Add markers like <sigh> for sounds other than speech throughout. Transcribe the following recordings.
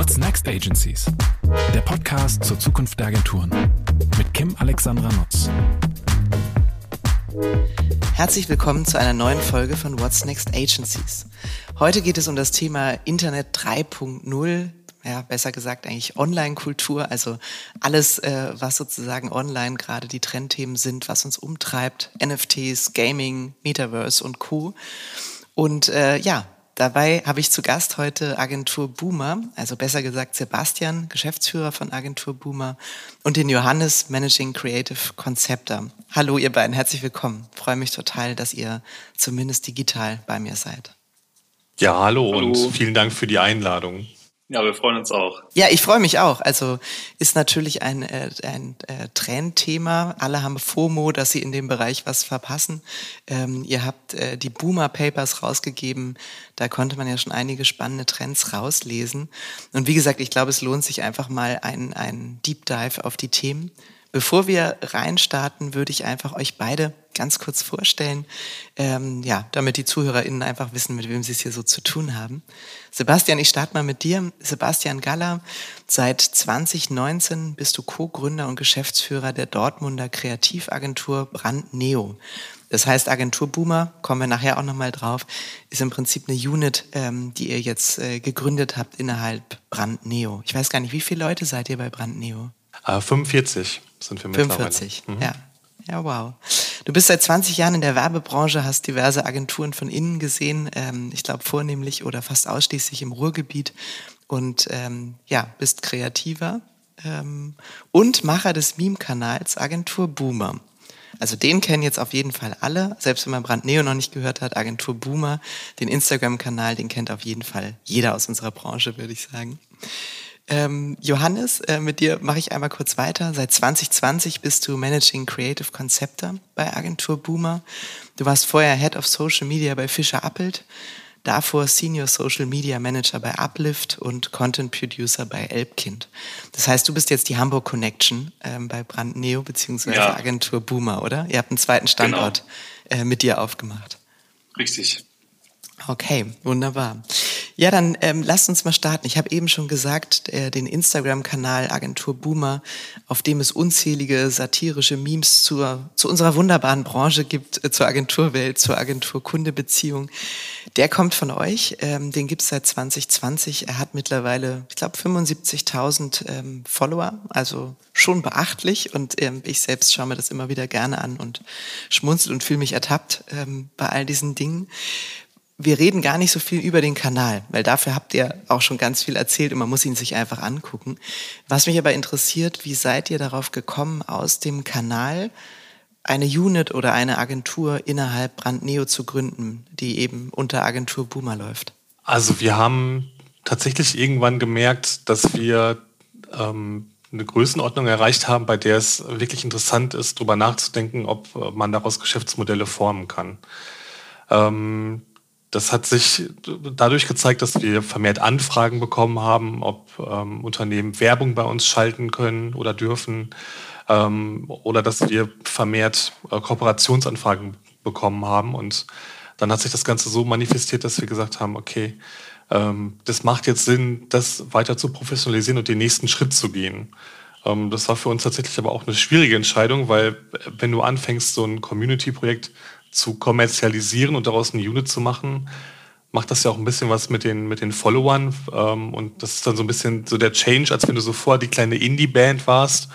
What's Next Agencies? Der Podcast zur Zukunft der Agenturen mit Kim Alexandra Nutz. Herzlich willkommen zu einer neuen Folge von What's Next Agencies. Heute geht es um das Thema Internet 3.0, ja, besser gesagt eigentlich Online-Kultur, also alles, äh, was sozusagen online gerade die Trendthemen sind, was uns umtreibt, NFTs, Gaming, Metaverse und Co. Und äh, ja, Dabei habe ich zu Gast heute Agentur Boomer, also besser gesagt Sebastian, Geschäftsführer von Agentur Boomer und den Johannes, Managing Creative Conceptor. Hallo ihr beiden, herzlich willkommen. Ich freue mich total, dass ihr zumindest digital bei mir seid. Ja, hallo, hallo. und vielen Dank für die Einladung. Ja, wir freuen uns auch. Ja, ich freue mich auch. Also ist natürlich ein, äh, ein äh, Trendthema. Alle haben FOMO, dass sie in dem Bereich was verpassen. Ähm, ihr habt äh, die Boomer Papers rausgegeben. Da konnte man ja schon einige spannende Trends rauslesen. Und wie gesagt, ich glaube, es lohnt sich einfach mal ein, ein Deep Dive auf die Themen. Bevor wir reinstarten, würde ich einfach euch beide ganz kurz vorstellen, ähm, ja, damit die ZuhörerInnen einfach wissen, mit wem sie es hier so zu tun haben. Sebastian, ich starte mal mit dir. Sebastian Galler, seit 2019 bist du Co-Gründer und Geschäftsführer der Dortmunder Kreativagentur Brand Neo. Das heißt, Agentur Boomer, kommen wir nachher auch nochmal drauf, ist im Prinzip eine Unit, ähm, die ihr jetzt äh, gegründet habt innerhalb Brand Neo. Ich weiß gar nicht, wie viele Leute seid ihr bei Brand Neo? Äh, 45 sind wir mittlerweile. 45, mhm. ja. Ja, wow. Du bist seit 20 Jahren in der Werbebranche, hast diverse Agenturen von innen gesehen, ähm, ich glaube vornehmlich oder fast ausschließlich im Ruhrgebiet und ähm, ja, bist kreativer ähm, und Macher des Meme-Kanals Agentur Boomer. Also den kennen jetzt auf jeden Fall alle, selbst wenn man Brand Neo noch nicht gehört hat, Agentur Boomer, den Instagram-Kanal, den kennt auf jeden Fall jeder aus unserer Branche, würde ich sagen. Ähm, Johannes, äh, mit dir mache ich einmal kurz weiter. Seit 2020 bist du Managing Creative Conceptor bei Agentur Boomer. Du warst vorher Head of Social Media bei Fischer Appelt, davor Senior Social Media Manager bei Uplift und Content Producer bei Elbkind. Das heißt, du bist jetzt die Hamburg Connection ähm, bei Brand Neo beziehungsweise ja. Agentur Boomer, oder? Ihr habt einen zweiten Standort genau. äh, mit dir aufgemacht. Richtig. Okay, wunderbar. Ja, dann ähm, lasst uns mal starten. Ich habe eben schon gesagt, äh, den Instagram-Kanal Agentur Boomer, auf dem es unzählige satirische Memes zur, zu unserer wunderbaren Branche gibt, äh, zur Agenturwelt, zur Agentur-Kunde-Beziehung. Der kommt von euch, ähm, den gibt's seit 2020. Er hat mittlerweile, ich glaube, 75.000 ähm, Follower, also schon beachtlich. Und ähm, ich selbst schaue mir das immer wieder gerne an und schmunzel und fühle mich ertappt ähm, bei all diesen Dingen wir reden gar nicht so viel über den Kanal, weil dafür habt ihr auch schon ganz viel erzählt und man muss ihn sich einfach angucken. Was mich aber interessiert, wie seid ihr darauf gekommen, aus dem Kanal eine Unit oder eine Agentur innerhalb Brandneo zu gründen, die eben unter Agentur Boomer läuft? Also wir haben tatsächlich irgendwann gemerkt, dass wir ähm, eine Größenordnung erreicht haben, bei der es wirklich interessant ist, darüber nachzudenken, ob man daraus Geschäftsmodelle formen kann. Ähm, das hat sich dadurch gezeigt, dass wir vermehrt Anfragen bekommen haben, ob ähm, Unternehmen Werbung bei uns schalten können oder dürfen ähm, oder dass wir vermehrt äh, Kooperationsanfragen bekommen haben. Und dann hat sich das Ganze so manifestiert, dass wir gesagt haben, okay, ähm, das macht jetzt Sinn, das weiter zu professionalisieren und den nächsten Schritt zu gehen. Ähm, das war für uns tatsächlich aber auch eine schwierige Entscheidung, weil äh, wenn du anfängst, so ein Community-Projekt zu kommerzialisieren und daraus eine Unit zu machen, macht das ja auch ein bisschen was mit den, mit den Followern. Ähm, und das ist dann so ein bisschen so der Change, als wenn du so vor die kleine Indie-Band warst,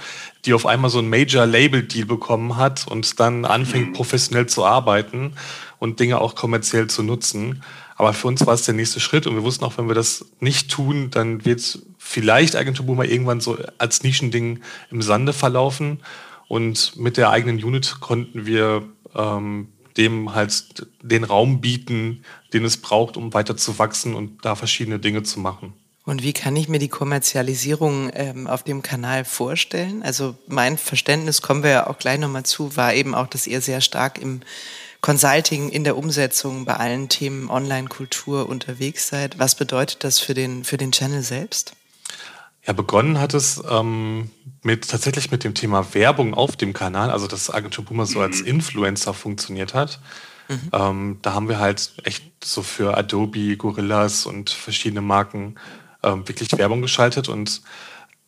die auf einmal so ein Major-Label-Deal bekommen hat und dann anfängt, mhm. professionell zu arbeiten und Dinge auch kommerziell zu nutzen. Aber für uns war es der nächste Schritt und wir wussten auch, wenn wir das nicht tun, dann wird vielleicht Agentur Boomer irgendwann so als Nischending im Sande verlaufen. Und mit der eigenen Unit konnten wir ähm, dem halt den Raum bieten, den es braucht, um weiter zu wachsen und da verschiedene Dinge zu machen. Und wie kann ich mir die Kommerzialisierung ähm, auf dem Kanal vorstellen? Also mein Verständnis, kommen wir ja auch gleich nochmal zu, war eben auch, dass ihr sehr stark im Consulting, in der Umsetzung bei allen Themen Online-Kultur unterwegs seid. Was bedeutet das für den, für den Channel selbst? Ja, begonnen hat es ähm, mit tatsächlich mit dem Thema Werbung auf dem Kanal, also dass Agentur Boomer so als mhm. Influencer funktioniert hat. Mhm. Ähm, da haben wir halt echt so für Adobe, Gorillas und verschiedene Marken äh, wirklich Werbung geschaltet und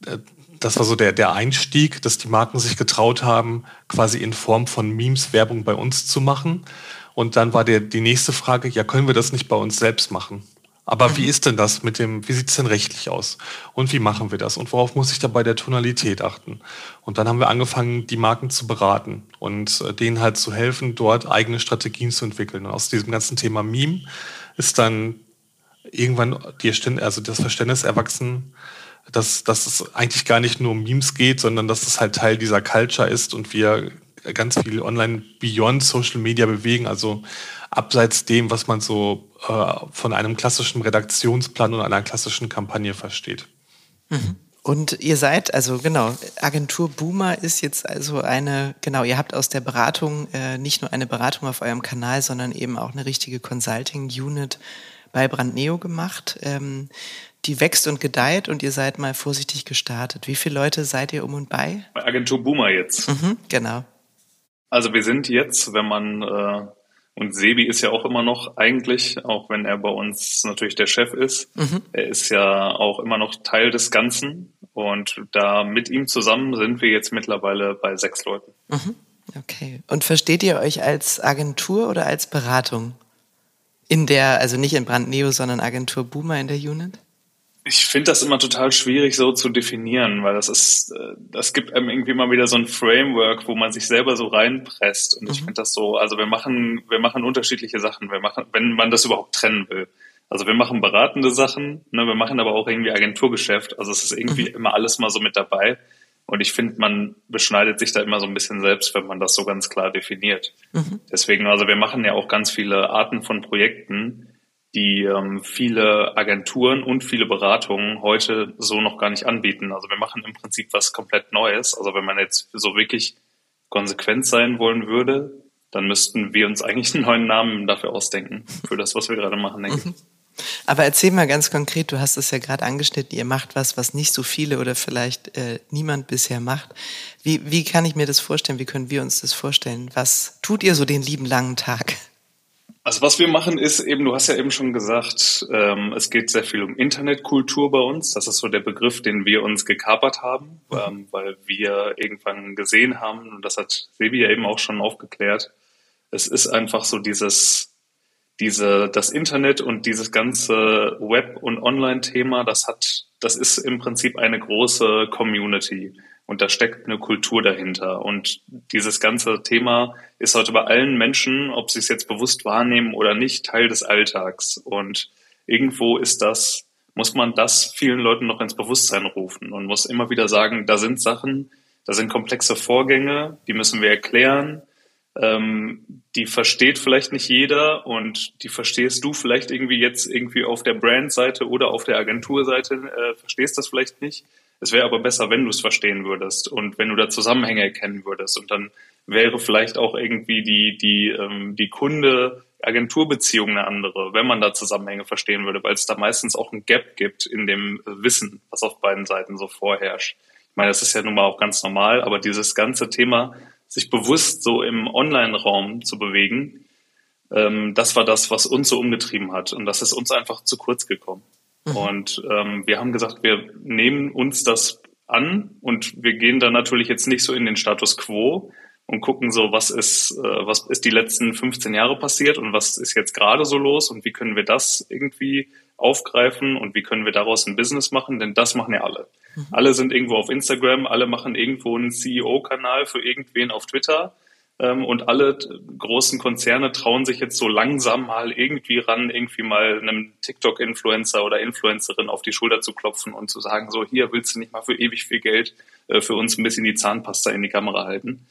äh, das war so der, der Einstieg, dass die Marken sich getraut haben, quasi in Form von Memes Werbung bei uns zu machen. Und dann war der, die nächste Frage, ja, können wir das nicht bei uns selbst machen? Aber mhm. wie ist denn das mit dem, wie sieht es denn rechtlich aus? Und wie machen wir das? Und worauf muss ich da bei der Tonalität achten? Und dann haben wir angefangen, die Marken zu beraten und äh, denen halt zu helfen, dort eigene Strategien zu entwickeln. Und aus diesem ganzen Thema Meme ist dann irgendwann die, also das Verständnis erwachsen, dass, dass es eigentlich gar nicht nur um Memes geht, sondern dass es halt Teil dieser Culture ist und wir ganz viel online beyond Social Media bewegen, also abseits dem, was man so äh, von einem klassischen Redaktionsplan und einer klassischen Kampagne versteht. Mhm. Und ihr seid, also genau, Agentur Boomer ist jetzt also eine, genau, ihr habt aus der Beratung äh, nicht nur eine Beratung auf eurem Kanal, sondern eben auch eine richtige Consulting-Unit bei Brandneo gemacht. Ähm, die wächst und gedeiht und ihr seid mal vorsichtig gestartet. Wie viele Leute seid ihr um und bei? Bei Agentur Boomer jetzt. Mhm, genau. Also wir sind jetzt, wenn man äh, und Sebi ist ja auch immer noch eigentlich, auch wenn er bei uns natürlich der Chef ist, mhm. er ist ja auch immer noch Teil des Ganzen. Und da mit ihm zusammen sind wir jetzt mittlerweile bei sechs Leuten. Mhm. Okay. Und versteht ihr euch als Agentur oder als Beratung? In der, also nicht in Brandneo, sondern Agentur Boomer in der Unit? Ich finde das immer total schwierig so zu definieren, weil das ist, äh, das gibt einem irgendwie mal wieder so ein Framework, wo man sich selber so reinpresst. Und mhm. ich finde das so, also wir machen, wir machen unterschiedliche Sachen, wir machen, wenn man das überhaupt trennen will. Also wir machen beratende Sachen, ne, wir machen aber auch irgendwie Agenturgeschäft. Also es ist irgendwie mhm. immer alles mal so mit dabei. Und ich finde, man beschneidet sich da immer so ein bisschen selbst, wenn man das so ganz klar definiert. Mhm. Deswegen, also wir machen ja auch ganz viele Arten von Projekten, die ähm, viele Agenturen und viele Beratungen heute so noch gar nicht anbieten. Also wir machen im Prinzip was komplett Neues. Also wenn man jetzt so wirklich konsequent sein wollen würde, dann müssten wir uns eigentlich einen neuen Namen dafür ausdenken, für das, was wir gerade machen, denke. Mhm. Aber erzähl mal ganz konkret, du hast es ja gerade angeschnitten, ihr macht was, was nicht so viele oder vielleicht äh, niemand bisher macht. Wie, wie kann ich mir das vorstellen? Wie können wir uns das vorstellen? Was tut ihr so den lieben langen Tag? Also was wir machen ist eben, du hast ja eben schon gesagt, ähm, es geht sehr viel um Internetkultur bei uns. Das ist so der Begriff, den wir uns gekapert haben, mhm. ähm, weil wir irgendwann gesehen haben, und das hat Sebi ja eben auch schon aufgeklärt, es ist einfach so dieses, diese, das Internet und dieses ganze Web- und Online-Thema, das hat, das ist im Prinzip eine große Community. Und da steckt eine Kultur dahinter. Und dieses ganze Thema ist heute bei allen Menschen, ob sie es jetzt bewusst wahrnehmen oder nicht, Teil des Alltags. Und irgendwo ist das, muss man das vielen Leuten noch ins Bewusstsein rufen und muss immer wieder sagen, da sind Sachen, da sind komplexe Vorgänge, die müssen wir erklären. Ähm, die versteht vielleicht nicht jeder und die verstehst du vielleicht irgendwie jetzt irgendwie auf der Brandseite oder auf der Agenturseite, äh, verstehst das vielleicht nicht. Es wäre aber besser, wenn du es verstehen würdest und wenn du da Zusammenhänge erkennen würdest. Und dann wäre vielleicht auch irgendwie die, die, ähm, die Kunde, Agenturbeziehung eine andere, wenn man da Zusammenhänge verstehen würde, weil es da meistens auch ein Gap gibt in dem Wissen, was auf beiden Seiten so vorherrscht. Ich meine, das ist ja nun mal auch ganz normal, aber dieses ganze Thema, sich bewusst so im Online-Raum zu bewegen, ähm, das war das, was uns so umgetrieben hat. Und das ist uns einfach zu kurz gekommen. Mhm. Und ähm, wir haben gesagt, wir nehmen uns das an und wir gehen dann natürlich jetzt nicht so in den Status quo und gucken so, was ist, äh, was ist die letzten 15 Jahre passiert und was ist jetzt gerade so los und wie können wir das irgendwie aufgreifen und wie können wir daraus ein Business machen, denn das machen ja alle. Mhm. Alle sind irgendwo auf Instagram, alle machen irgendwo einen CEO-Kanal für irgendwen auf Twitter und alle großen Konzerne trauen sich jetzt so langsam mal irgendwie ran, irgendwie mal einem TikTok-Influencer oder Influencerin auf die Schulter zu klopfen und zu sagen, so hier willst du nicht mal für ewig viel Geld äh, für uns ein bisschen die Zahnpasta in die Kamera halten.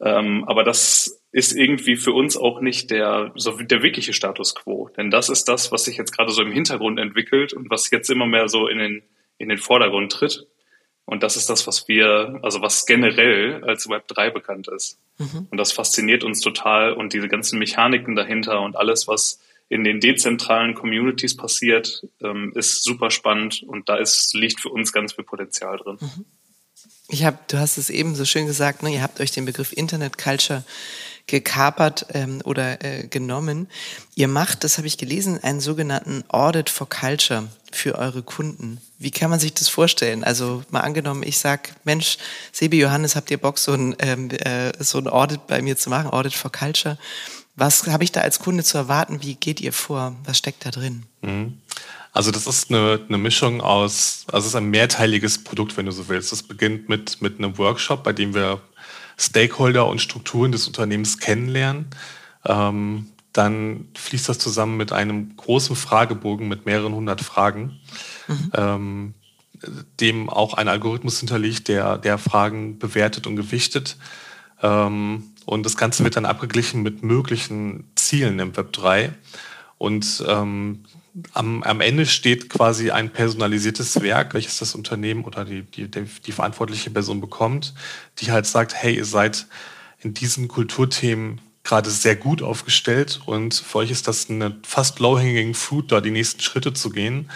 Ähm, aber das ist irgendwie für uns auch nicht der, so der wirkliche Status quo. Denn das ist das, was sich jetzt gerade so im Hintergrund entwickelt und was jetzt immer mehr so in den, in den Vordergrund tritt. Und das ist das, was wir, also was generell als Web 3 bekannt ist. Mhm. Und das fasziniert uns total und diese ganzen Mechaniken dahinter und alles, was in den dezentralen Communities passiert, ähm, ist super spannend und da ist, liegt für uns ganz viel Potenzial drin. Mhm. Ich habe, du hast es eben so schön gesagt, ne, ihr habt euch den Begriff Internet Culture gekapert ähm, oder äh, genommen. Ihr macht, das habe ich gelesen, einen sogenannten Audit for Culture für eure Kunden. Wie kann man sich das vorstellen? Also mal angenommen, ich sag, Mensch, Sebi Johannes, habt ihr Bock, so ein, ähm, äh, so ein Audit bei mir zu machen, Audit for Culture? Was habe ich da als Kunde zu erwarten? Wie geht ihr vor? Was steckt da drin? Mhm. Also das ist eine, eine Mischung aus, also es ist ein mehrteiliges Produkt, wenn du so willst. Das beginnt mit, mit einem Workshop, bei dem wir Stakeholder und Strukturen des Unternehmens kennenlernen. Ähm, dann fließt das zusammen mit einem großen Fragebogen mit mehreren hundert Fragen, mhm. ähm, dem auch ein Algorithmus hinterliegt, der, der Fragen bewertet und gewichtet. Ähm, und das Ganze wird dann abgeglichen mit möglichen Zielen im Web 3. Und ähm, am, am Ende steht quasi ein personalisiertes Werk, welches das Unternehmen oder die, die, die verantwortliche Person bekommt, die halt sagt, hey, ihr seid in diesen Kulturthemen gerade sehr gut aufgestellt und für euch ist das eine fast low-hanging fruit, da die nächsten Schritte zu gehen.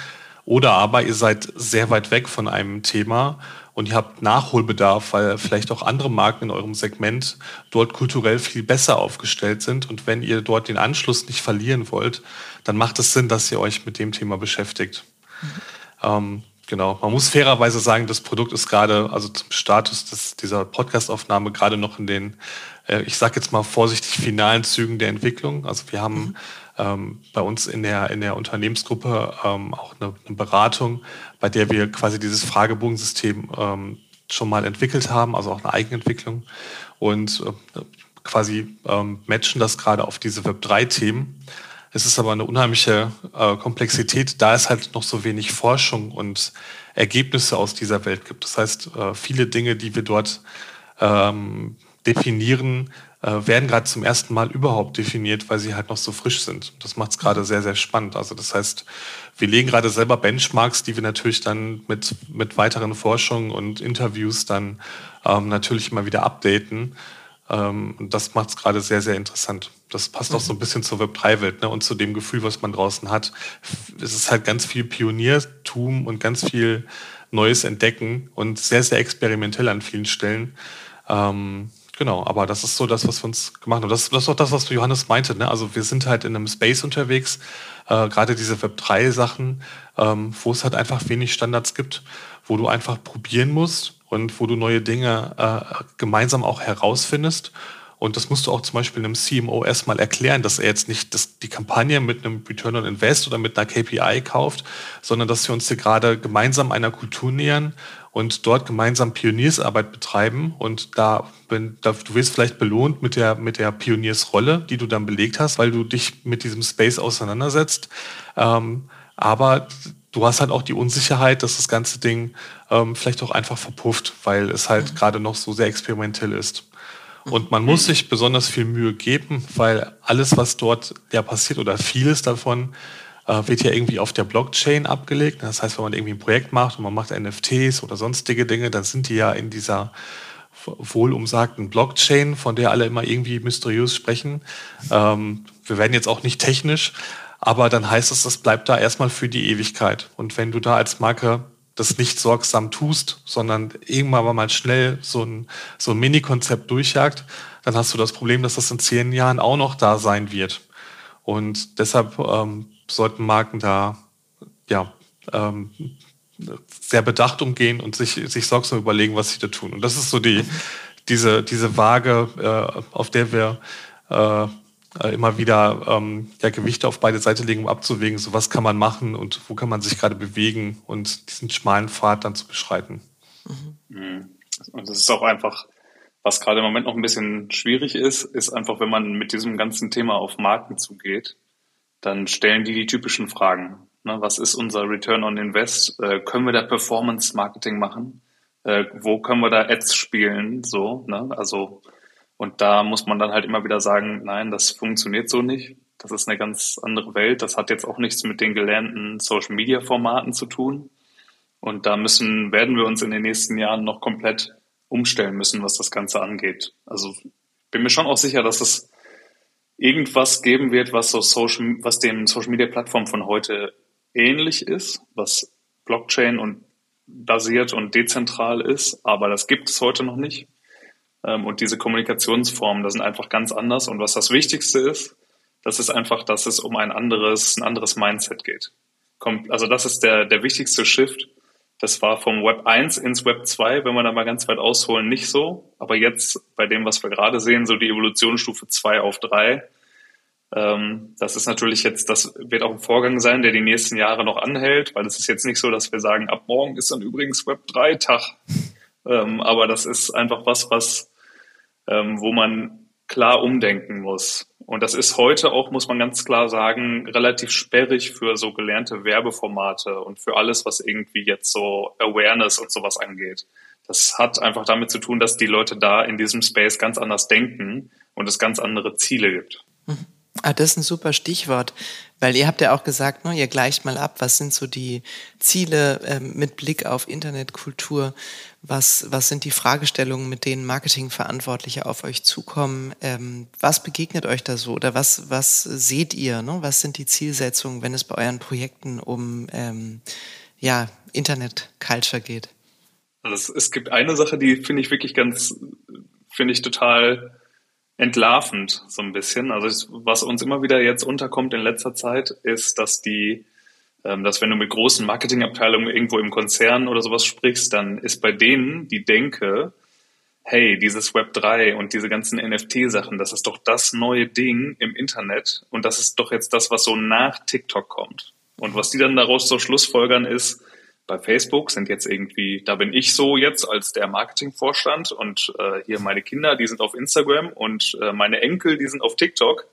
Oder aber ihr seid sehr weit weg von einem Thema und ihr habt Nachholbedarf, weil vielleicht auch andere Marken in eurem Segment dort kulturell viel besser aufgestellt sind. Und wenn ihr dort den Anschluss nicht verlieren wollt, dann macht es Sinn, dass ihr euch mit dem Thema beschäftigt. Mhm. Ähm, genau. Man muss fairerweise sagen, das Produkt ist gerade, also zum Status des, dieser Podcastaufnahme gerade noch in den, äh, ich sage jetzt mal vorsichtig, finalen Zügen der Entwicklung. Also wir haben mhm ähm, bei uns in der, in der Unternehmensgruppe ähm, auch eine, eine, Beratung, bei der wir quasi dieses Fragebogensystem ähm, schon mal entwickelt haben, also auch eine Eigenentwicklung und äh, quasi ähm, matchen das gerade auf diese Web3-Themen. Es ist aber eine unheimliche äh, Komplexität, da es halt noch so wenig Forschung und Ergebnisse aus dieser Welt gibt. Das heißt, äh, viele Dinge, die wir dort ähm, definieren, äh, werden gerade zum ersten Mal überhaupt definiert, weil sie halt noch so frisch sind. Das macht es gerade sehr, sehr spannend. Also das heißt, wir legen gerade selber Benchmarks, die wir natürlich dann mit, mit weiteren Forschungen und Interviews dann ähm, natürlich immer wieder updaten. Ähm, und das macht es gerade sehr, sehr interessant. Das passt auch so ein mhm. bisschen zur Web3-Welt ne? und zu dem Gefühl, was man draußen hat. Es ist halt ganz viel Pioniertum und ganz viel Neues entdecken und sehr, sehr experimentell an vielen Stellen. Ähm, Genau, aber das ist so das, was wir uns gemacht haben. Das, das ist auch das, was Johannes meinte. Ne? Also wir sind halt in einem Space unterwegs, äh, gerade diese Web3-Sachen, ähm, wo es halt einfach wenig Standards gibt, wo du einfach probieren musst und wo du neue Dinge äh, gemeinsam auch herausfindest. Und das musst du auch zum Beispiel einem CMO erstmal erklären, dass er jetzt nicht das, die Kampagne mit einem Return on Invest oder mit einer KPI kauft, sondern dass wir uns hier gerade gemeinsam einer Kultur nähern und dort gemeinsam Pioniersarbeit betreiben. Und da, wenn, da, du wirst vielleicht belohnt mit der, mit der Pioniersrolle, die du dann belegt hast, weil du dich mit diesem Space auseinandersetzt. Ähm, aber du hast halt auch die Unsicherheit, dass das ganze Ding ähm, vielleicht auch einfach verpufft, weil es halt mhm. gerade noch so sehr experimentell ist. Und man muss sich besonders viel Mühe geben, weil alles, was dort ja passiert oder vieles davon, äh, wird ja irgendwie auf der Blockchain abgelegt. Das heißt, wenn man irgendwie ein Projekt macht und man macht NFTs oder sonstige Dinge, dann sind die ja in dieser wohlumsagten Blockchain, von der alle immer irgendwie mysteriös sprechen. Ähm, wir werden jetzt auch nicht technisch, aber dann heißt es, das bleibt da erstmal für die Ewigkeit. Und wenn du da als Marke das nicht sorgsam tust, sondern irgendwann mal schnell so ein, so ein Mini-Konzept durchjagt, dann hast du das Problem, dass das in zehn Jahren auch noch da sein wird. Und deshalb ähm, sollten Marken da ja, ähm, sehr bedacht umgehen und sich, sich sorgsam überlegen, was sie da tun. Und das ist so die, diese, diese Waage, äh, auf der wir äh, immer wieder ähm, ja, Gewichte auf beide Seiten legen, um abzuwägen, so was kann man machen und wo kann man sich gerade bewegen und diesen schmalen Pfad dann zu beschreiten. Mhm. Und das ist auch einfach, was gerade im Moment noch ein bisschen schwierig ist, ist einfach, wenn man mit diesem ganzen Thema auf Marken zugeht, dann stellen die die typischen Fragen. Ne, was ist unser Return on Invest? Äh, können wir da Performance Marketing machen? Äh, wo können wir da Ads spielen? So, ne? Also, und da muss man dann halt immer wieder sagen, nein, das funktioniert so nicht. Das ist eine ganz andere Welt. Das hat jetzt auch nichts mit den gelernten Social Media Formaten zu tun. Und da müssen, werden wir uns in den nächsten Jahren noch komplett umstellen müssen, was das Ganze angeht. Also bin mir schon auch sicher, dass es irgendwas geben wird, was so Social, was den Social Media Plattformen von heute ähnlich ist, was Blockchain und basiert und dezentral ist, aber das gibt es heute noch nicht. Ähm, und diese Kommunikationsformen, das sind einfach ganz anders. Und was das Wichtigste ist, das ist einfach, dass es um ein anderes, ein anderes Mindset geht. Also das ist der, der wichtigste Shift. Das war vom Web 1 ins Web 2, wenn wir da mal ganz weit ausholen, nicht so. Aber jetzt bei dem, was wir gerade sehen, so die Evolutionsstufe 2 auf 3, ähm, das ist natürlich jetzt, das wird auch ein Vorgang sein, der die nächsten Jahre noch anhält, weil es ist jetzt nicht so, dass wir sagen, ab morgen ist dann übrigens Web 3 Tag. <laughs> Ähm, aber das ist einfach was, was, ähm, wo man klar umdenken muss. Und das ist heute auch, muss man ganz klar sagen, relativ sperrig für so gelernte Werbeformate und für alles, was irgendwie jetzt so Awareness und sowas angeht. Das hat einfach damit zu tun, dass die Leute da in diesem Space ganz anders denken und es ganz andere Ziele gibt. Mhm. Ah, das ist ein super Stichwort, weil ihr habt ja auch gesagt, ne, ihr gleicht mal ab, was sind so die Ziele ähm, mit Blick auf Internetkultur, was, was sind die Fragestellungen, mit denen Marketingverantwortliche auf euch zukommen, ähm, was begegnet euch da so oder was, was seht ihr, ne? was sind die Zielsetzungen, wenn es bei euren Projekten um ähm, ja, Internet-Culture geht? Also es, es gibt eine Sache, die finde ich wirklich ganz, finde ich total entlarvend so ein bisschen. Also was uns immer wieder jetzt unterkommt in letzter Zeit, ist, dass die, ähm, dass wenn du mit großen Marketingabteilungen irgendwo im Konzern oder sowas sprichst, dann ist bei denen die Denke, hey, dieses Web 3 und diese ganzen NFT-Sachen, das ist doch das neue Ding im Internet und das ist doch jetzt das, was so nach TikTok kommt. Und was die dann daraus so schlussfolgern ist, bei Facebook sind jetzt irgendwie, da bin ich so jetzt als der Marketingvorstand und äh, hier meine Kinder, die sind auf Instagram und äh, meine Enkel, die sind auf TikTok.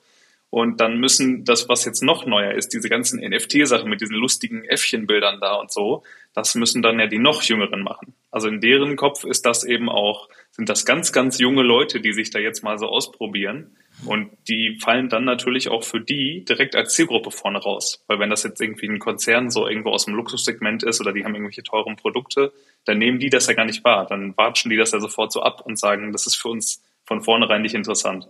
Und dann müssen das, was jetzt noch neuer ist, diese ganzen NFT-Sachen mit diesen lustigen Äffchenbildern da und so, das müssen dann ja die noch Jüngeren machen. Also in deren Kopf ist das eben auch, sind das ganz, ganz junge Leute, die sich da jetzt mal so ausprobieren. Und die fallen dann natürlich auch für die direkt als Zielgruppe vorne raus. Weil wenn das jetzt irgendwie ein Konzern so irgendwo aus dem Luxussegment ist oder die haben irgendwelche teuren Produkte, dann nehmen die das ja gar nicht wahr. Dann watschen die das ja sofort so ab und sagen, das ist für uns von vornherein nicht interessant.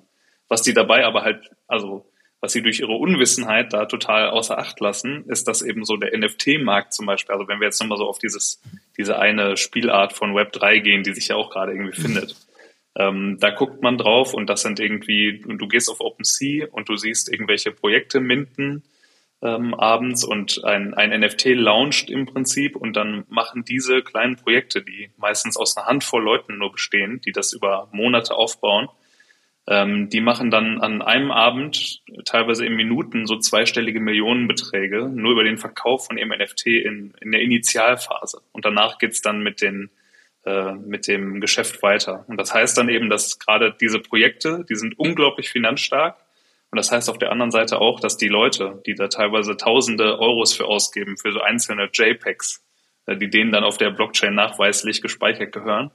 Was die dabei aber halt, also was sie durch ihre Unwissenheit da total außer Acht lassen, ist, dass eben so der NFT-Markt zum Beispiel, also wenn wir jetzt nochmal so auf dieses, diese eine Spielart von Web 3 gehen, die sich ja auch gerade irgendwie findet, ähm, da guckt man drauf und das sind irgendwie, du gehst auf OpenSea und du siehst irgendwelche Projekte minden ähm, abends und ein, ein NFT launcht im Prinzip und dann machen diese kleinen Projekte, die meistens aus einer Handvoll Leuten nur bestehen, die das über Monate aufbauen, ähm, die machen dann an einem Abend, teilweise in Minuten, so zweistellige Millionenbeträge, nur über den Verkauf von ihrem NFT in, in der Initialphase. Und danach geht's dann mit den äh, mit dem Geschäft weiter. Und das heißt dann eben, dass gerade diese Projekte, die sind unglaublich finanzstark. Und das heißt auf der anderen Seite auch, dass die Leute, die da teilweise tausende Euros für ausgeben, für so einzelne JPEGs, äh, die denen dann auf der Blockchain nachweislich gespeichert gehören,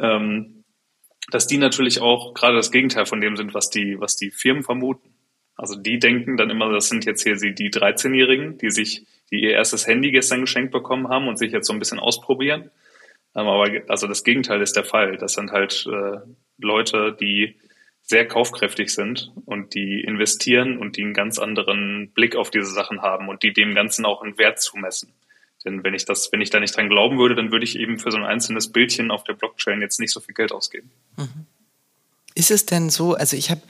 ähm, dass die natürlich auch gerade das Gegenteil von dem sind, was die, was die Firmen vermuten. Also die denken dann immer, das sind jetzt hier die 13-Jährigen, die sich, die ihr erstes Handy gestern geschenkt bekommen haben und sich jetzt so ein bisschen ausprobieren. Ähm, aber also das Gegenteil ist der Fall. Das sind halt äh, Leute, die sehr kaufkräftig sind und die investieren und die einen ganz anderen Blick auf diese Sachen haben und die dem Ganzen auch einen Wert zumessen. Denn wenn ich das, wenn ich da nicht dran glauben würde, dann würde ich eben für so ein einzelnes Bildchen auf der Blockchain jetzt nicht so viel Geld ausgeben. Mhm. Ist es denn so, also ich habe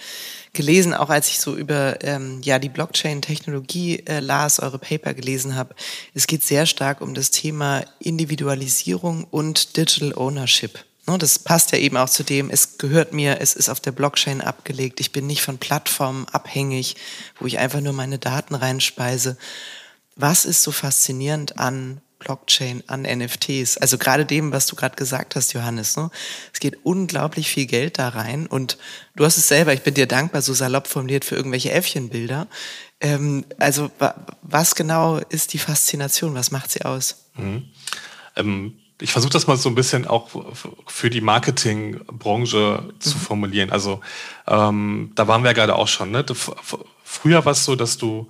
gelesen, auch als ich so über ähm, ja die Blockchain-Technologie äh, las, eure Paper gelesen habe. Es geht sehr stark um das Thema Individualisierung und Digital Ownership. Ne, das passt ja eben auch zu dem, es gehört mir, es ist auf der Blockchain abgelegt, ich bin nicht von Plattformen abhängig, wo ich einfach nur meine Daten reinspeise. Was ist so faszinierend an Blockchain, an NFTs. Also gerade dem, was du gerade gesagt hast, Johannes. Ne? Es geht unglaublich viel Geld da rein und du hast es selber, ich bin dir dankbar, so salopp formuliert für irgendwelche Äffchenbilder. Ähm, also was genau ist die Faszination? Was macht sie aus? Mhm. Ähm, ich versuche das mal so ein bisschen auch für die Marketingbranche mhm. zu formulieren. Also ähm, da waren wir ja gerade auch schon. Ne? Früher war es so, dass du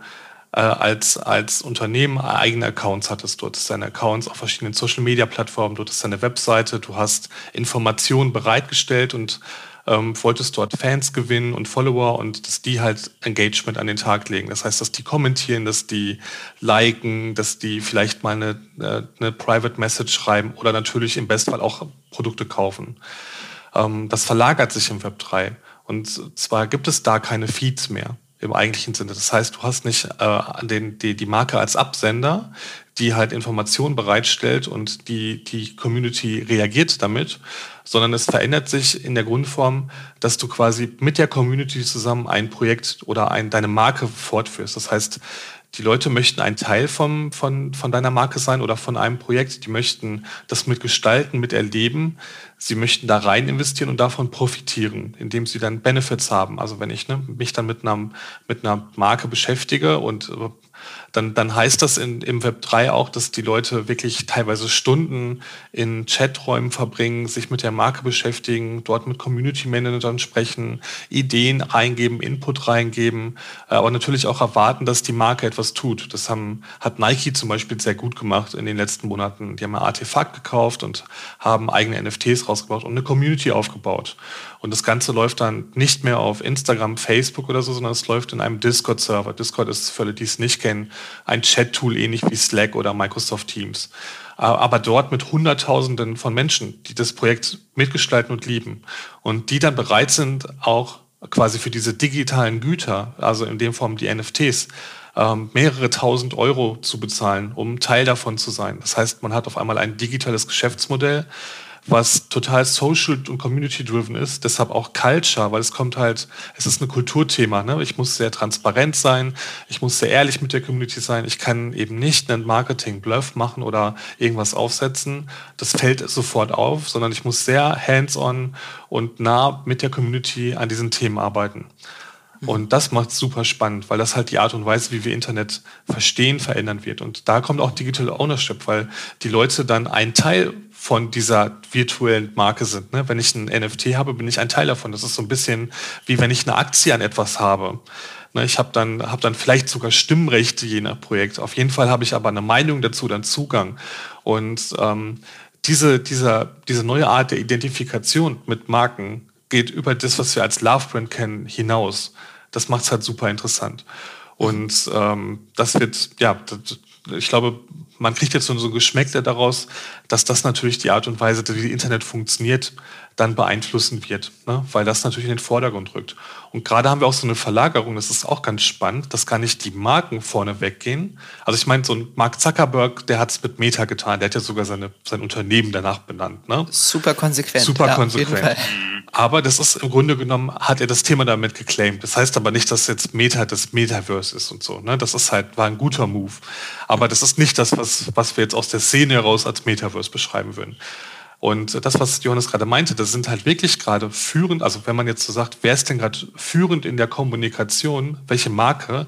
äh, als, als Unternehmen eigene Accounts hattest. Du hattest deine Accounts auf verschiedenen Social-Media-Plattformen, du hattest deine Webseite, du hast Informationen bereitgestellt und ähm, wolltest dort Fans gewinnen und Follower und dass die halt Engagement an den Tag legen. Das heißt, dass die kommentieren, dass die liken, dass die vielleicht mal eine, äh, eine Private Message schreiben oder natürlich im Bestfall auch Produkte kaufen. ähm, das verlagert sich im Web 3. Und zwar gibt es da keine Feeds mehr im eigentlichen Sinne. Das heißt, du hast nicht äh, den, die, die Marke als Absender, die halt Informationen bereitstellt und die, die Community reagiert damit, sondern es verändert sich in der Grundform, dass du quasi mit der Community zusammen ein Projekt oder ein, deine Marke fortführst. Das heißt, die Leute möchten ein Teil vom, von, von deiner Marke sein oder von einem Projekt. Die möchten das mitgestalten, miterleben. Sie möchten da rein investieren und davon profitieren, indem sie dann Benefits haben. Also wenn ich ne, mich dann mit einer, mit einer Marke beschäftige und dann, dann heißt das in, im Web 3 auch, dass die Leute wirklich teilweise Stunden in Chaträumen verbringen, sich mit der Marke beschäftigen, dort mit Community Managern sprechen, Ideen reingeben, Input reingeben, äh, aber natürlich auch erwarten, dass die Marke etwas tut. Das haben, hat Nike zum Beispiel sehr gut gemacht in den letzten Monaten. Die haben ein Artefakt gekauft und haben eigene NFTs rausgebaut und eine Community aufgebaut. Und das Ganze läuft dann nicht mehr auf Instagram, Facebook oder so, sondern es läuft in einem Discord-Server. Discord ist für alle, die es nicht kennen, ein Chat-Tool ähnlich wie Slack oder Microsoft Teams. Aber dort mit Hunderttausenden von Menschen, die das Projekt mitgestalten und lieben und die dann bereit sind, auch quasi für diese digitalen Güter, also in dem Form die NFTs, ähm, mehrere tausend Euro zu bezahlen, um Teil davon zu sein. Das heißt, man hat auf einmal ein digitales Geschäftsmodell, was total social und community-driven ist. Deshalb auch Culture, weil es kommt halt, es ist ein Kulturthema. Ne? Ich muss sehr transparent sein, ich muss sehr ehrlich mit der Community sein. Ich kann eben nicht einen Marketing-Bluff machen oder irgendwas aufsetzen. Das fällt sofort auf, sondern ich muss sehr hands-on und nah mit der Community an diesen Themen arbeiten. Und das macht super spannend, weil das halt die Art und Weise, wie wir Internet verstehen, verändern wird. Und da kommt auch Digital Ownership, weil die Leute dann ein Teil von dieser virtuellen Marke sind. Ne? Wenn ich ein NFT habe, bin ich ein Teil davon. Das ist so ein bisschen wie wenn ich eine Aktie an etwas habe. Ne? Ich habe dann, hab dann vielleicht sogar Stimmrechte je nach Projekt. Auf jeden Fall habe ich aber eine Meinung dazu, dann Zugang. Und ähm, diese, dieser, diese neue Art der Identifikation mit Marken geht über das, was wir als Love Brand kennen, hinaus. Das macht es halt super interessant. Und ähm, das wird, ja, das, ich glaube, man kriegt jetzt so ein Geschmäckle daraus, dass das natürlich die Art und Weise, wie Internet funktioniert, dann beeinflussen wird, ne? weil das natürlich in den Vordergrund rückt. Und gerade haben wir auch so eine Verlagerung, das ist auch ganz spannend, dass gar nicht die Marken vorne weggehen. Also ich meine, so ein Mark Zuckerberg, der hat es mit Meta getan, der hat ja sogar seine, sein Unternehmen danach benannt. Ne? Super konsequent. Super ja, konsequent. Aber das ist im Grunde genommen, hat er das Thema damit geclaimed. Das heißt aber nicht, dass jetzt Meta das Metaverse ist und so. Ne? Das ist halt, war ein guter Move. Aber das ist nicht das, was, was wir jetzt aus der Szene heraus als Metaverse beschreiben würden. Und das, was Johannes gerade meinte, das sind halt wirklich gerade führend, also wenn man jetzt so sagt, wer ist denn gerade führend in der Kommunikation, welche Marke,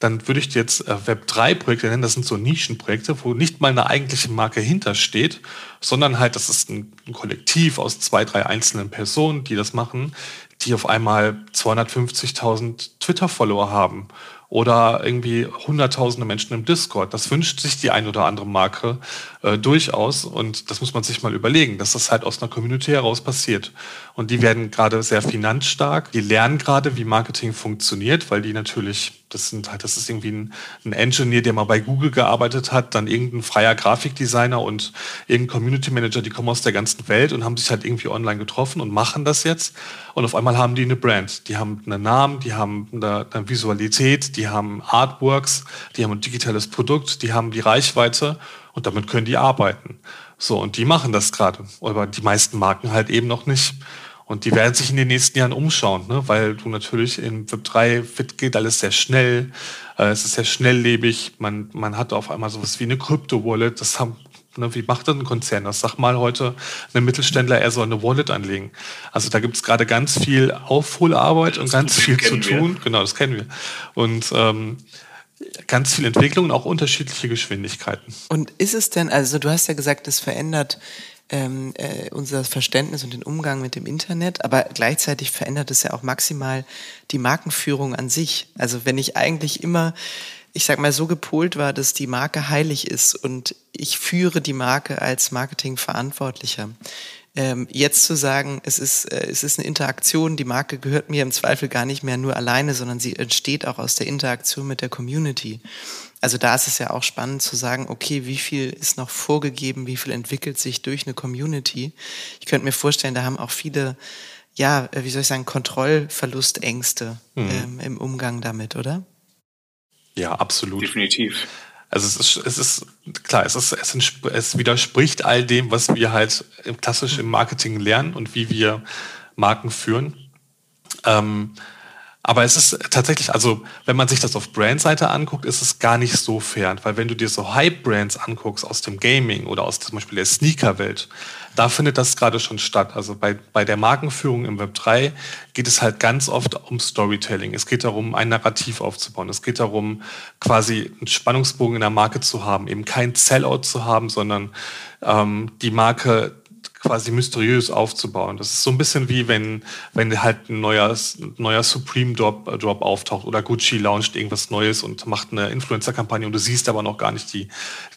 dann würde ich jetzt äh, Web3-Projekte nennen, das sind so Nischenprojekte, wo nicht mal eine eigentliche Marke hintersteht, sondern halt, das ist ein, ein Kollektiv aus zwei, drei einzelnen Personen, die das machen, die auf einmal 250.000 Twitter-Follower haben oder irgendwie hunderttausende Menschen im Discord. Das wünscht sich die ein oder andere Marke äh, durchaus und das muss man sich mal überlegen, dass das halt aus einer Community heraus passiert. Und die werden gerade sehr finanzstark, die lernen gerade, wie Marketing funktioniert, weil die natürlich das sind halt, das ist irgendwie ein, ein, Engineer, der mal bei Google gearbeitet hat, dann irgendein freier Grafikdesigner und irgendein Community Manager, die kommen aus der ganzen Welt und haben sich halt irgendwie online getroffen und machen das jetzt. Und auf einmal haben die eine Brand. Die haben einen Namen, die haben eine, eine Visualität, die haben Artworks, die haben ein digitales Produkt, die haben die Reichweite und damit können die arbeiten. So, und die machen das gerade. Aber die meisten Marken halt eben noch nicht. Und die werden sich in den nächsten Jahren umschauen, ne? weil du natürlich in Web 3 fit geht alles sehr schnell, äh, es ist sehr schnelllebig, man, man hat auf einmal sowas wie eine Krypto-Wallet, das haben, ne, wie macht das ein Konzern? Das sag mal heute, ein Mittelständler, er soll eine Wallet anlegen. Also da gibt es gerade ganz viel Aufholarbeit und ganz viel zu tun. Wir. Genau, das kennen wir. Und ähm, ganz viel Entwicklung und auch unterschiedliche Geschwindigkeiten. Und ist es denn, also du hast ja gesagt, es verändert ähm, äh, unser Verständnis und den Umgang mit dem Internet, aber gleichzeitig verändert es ja auch maximal die Markenführung an sich. Also wenn ich eigentlich immer, ich sag mal, so gepolt war, dass die Marke heilig ist und ich führe die Marke als Marketingverantwortlicher, Ähm, jetzt zu sagen, es ist, äh, es ist eine Interaktion, die Marke gehört mir im Zweifel gar nicht mehr nur alleine, sondern sie entsteht auch aus der Interaktion mit der Community. Also da ist es ja auch spannend zu sagen, okay, wie viel ist noch vorgegeben, wie viel entwickelt sich durch eine Community. Ich könnte mir vorstellen, da haben auch viele, ja, äh, wie soll ich sagen, Kontrollverlustängste mhm. ähm, im Umgang damit, oder? Ja, absolut. Definitiv. Also es ist, es ist klar, es, ist, es, es widerspricht all dem, was wir halt klassisch im Marketing lernen und wie wir Marken führen. Ähm, aber es ist tatsächlich, also wenn man sich das auf Brandseite anguckt, ist es gar nicht so fern, weil wenn du dir so Hype-Brands anguckst aus dem Gaming oder aus zum Beispiel der Sneaker-Welt, da findet das gerade schon statt. Also bei, bei der Markenführung im Web 3 geht es halt ganz oft um Storytelling. Es geht darum, ein Narrativ aufzubauen. Es geht darum, quasi einen Spannungsbogen in der Marke zu haben, eben kein Sellout zu haben, sondern ähm, die Marke quasi mysteriös aufzubauen. Das ist so ein bisschen wie wenn, wenn halt ein neuer, neuer Supreme Drop, äh, Drop auftaucht oder Gucci launcht irgendwas Neues und macht eine Influencer-Kampagne und du siehst aber noch gar nicht die,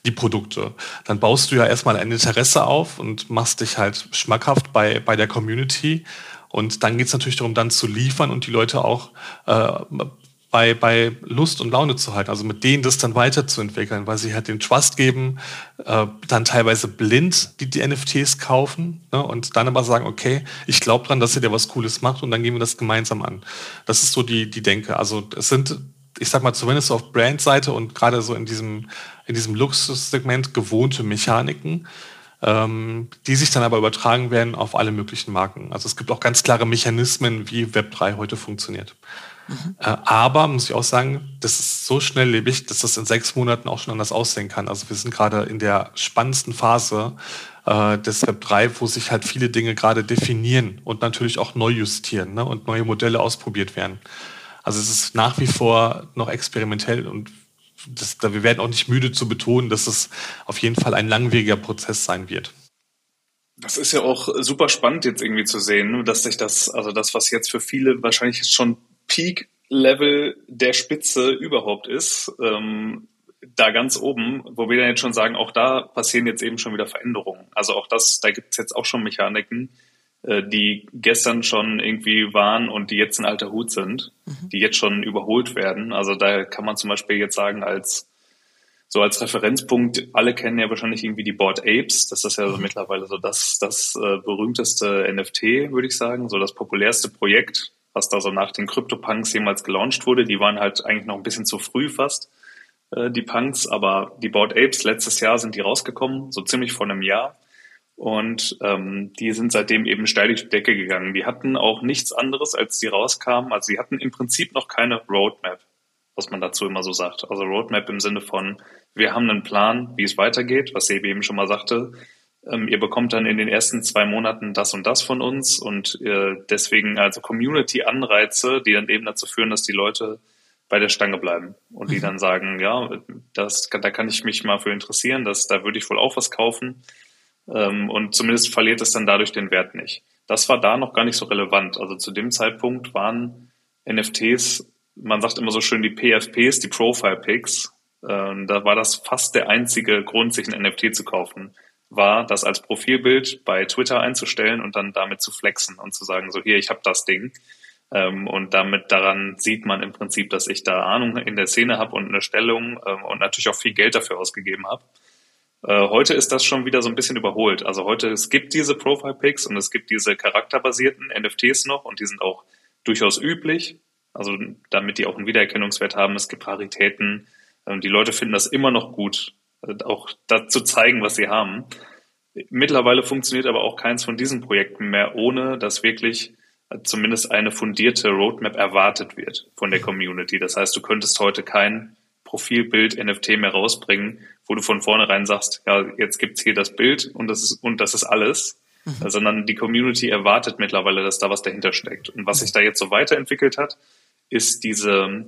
die Produkte. Dann baust du ja erstmal ein Interesse auf und machst dich halt schmackhaft bei, bei der Community. Und dann geht es natürlich darum, dann zu liefern und die Leute auch äh, bei, bei Lust und Laune zu halten, also mit denen das dann weiterzuentwickeln, weil sie halt den Trust geben, äh, dann teilweise blind die, die NFTs kaufen ne, und dann aber sagen, okay, ich glaube dran, dass ihr dir was Cooles macht und dann gehen wir das gemeinsam an. Das ist so die, die Denke. Also es sind, ich sag mal, zumindest auf Brandseite und gerade so in diesem, in diesem Luxussegment gewohnte Mechaniken, ähm, die sich dann aber übertragen werden auf alle möglichen Marken. Also es gibt auch ganz klare Mechanismen, wie Web3 heute funktioniert. Mhm. aber muss ich auch sagen, das ist so schnelllebig, dass das in sechs Monaten auch schon anders aussehen kann. Also wir sind gerade in der spannendsten Phase äh, des Web 3, wo sich halt viele Dinge gerade definieren und natürlich auch neu justieren ne, und neue Modelle ausprobiert werden. Also es ist nach wie vor noch experimentell und das, wir werden auch nicht müde zu betonen, dass es auf jeden Fall ein langwieriger Prozess sein wird. Das ist ja auch super spannend jetzt irgendwie zu sehen, ne, dass sich das, also das, was jetzt für viele wahrscheinlich schon Peak-Level der Spitze überhaupt ist, ähm, da ganz oben, wo wir dann jetzt schon sagen, auch da passieren jetzt eben schon wieder Veränderungen. Also auch das, da gibt es jetzt auch schon Mechaniken, äh, die gestern schon irgendwie waren und die jetzt ein alter Hut sind, mhm. die jetzt schon überholt werden. Also da kann man zum Beispiel jetzt sagen, als so als Referenzpunkt, alle kennen ja wahrscheinlich irgendwie die Board Apes. Das ist ja so mhm. mittlerweile so das, das äh, berühmteste NFT, würde ich sagen, so das populärste Projekt was da so nach den Crypto-Punks jemals gelauncht wurde. Die waren halt eigentlich noch ein bisschen zu früh fast, äh, die Punks, aber die Board Apes, letztes Jahr sind die rausgekommen, so ziemlich vor einem Jahr. Und ähm, die sind seitdem eben steil durch die Decke gegangen. Die hatten auch nichts anderes, als die rauskamen. Also sie hatten im Prinzip noch keine Roadmap, was man dazu immer so sagt. Also Roadmap im Sinne von, wir haben einen Plan, wie es weitergeht, was Sebi eben schon mal sagte ähm, ihr bekommt dann in den ersten zwei Monaten das und das von uns und äh, deswegen also Community-Anreize, die dann eben dazu führen, dass die Leute bei der Stange bleiben und die mhm. dann sagen, ja, das, da kann ich mich mal für interessieren, dass, da würde ich wohl auch was kaufen ähm, und zumindest verliert es dann dadurch den Wert nicht. Das war da noch gar nicht so relevant. Also zu dem Zeitpunkt waren NFTs, man sagt immer so schön die PFPs, die Profile Pics, äh, da war das fast der einzige Grund, sich ein NFT zu kaufen war, das als Profilbild bei Twitter einzustellen und dann damit zu flexen und zu sagen, so hier, ich habe das Ding. Ähm, und damit daran sieht man im Prinzip, dass ich da Ahnung in der Szene habe und eine Stellung ähm, und natürlich auch viel Geld dafür ausgegeben habe. Äh, heute ist das schon wieder so ein bisschen überholt. Also heute, es gibt diese Profile-Pics und es gibt diese charakterbasierten NFTs noch und die sind auch durchaus üblich. Also damit die auch einen Wiedererkennungswert haben. Es gibt Raritäten. Ähm, die Leute finden das immer noch gut, auch dazu zeigen, was sie haben. Mittlerweile funktioniert aber auch keins von diesen Projekten mehr, ohne dass wirklich zumindest eine fundierte Roadmap erwartet wird von der Community. Das heißt, du könntest heute kein Profilbild NFT mehr rausbringen, wo du von vornherein sagst, ja, jetzt gibt's hier das Bild und das ist, und das ist alles, mhm. sondern die Community erwartet mittlerweile, dass da was dahinter steckt. Und was sich da jetzt so weiterentwickelt hat, ist diese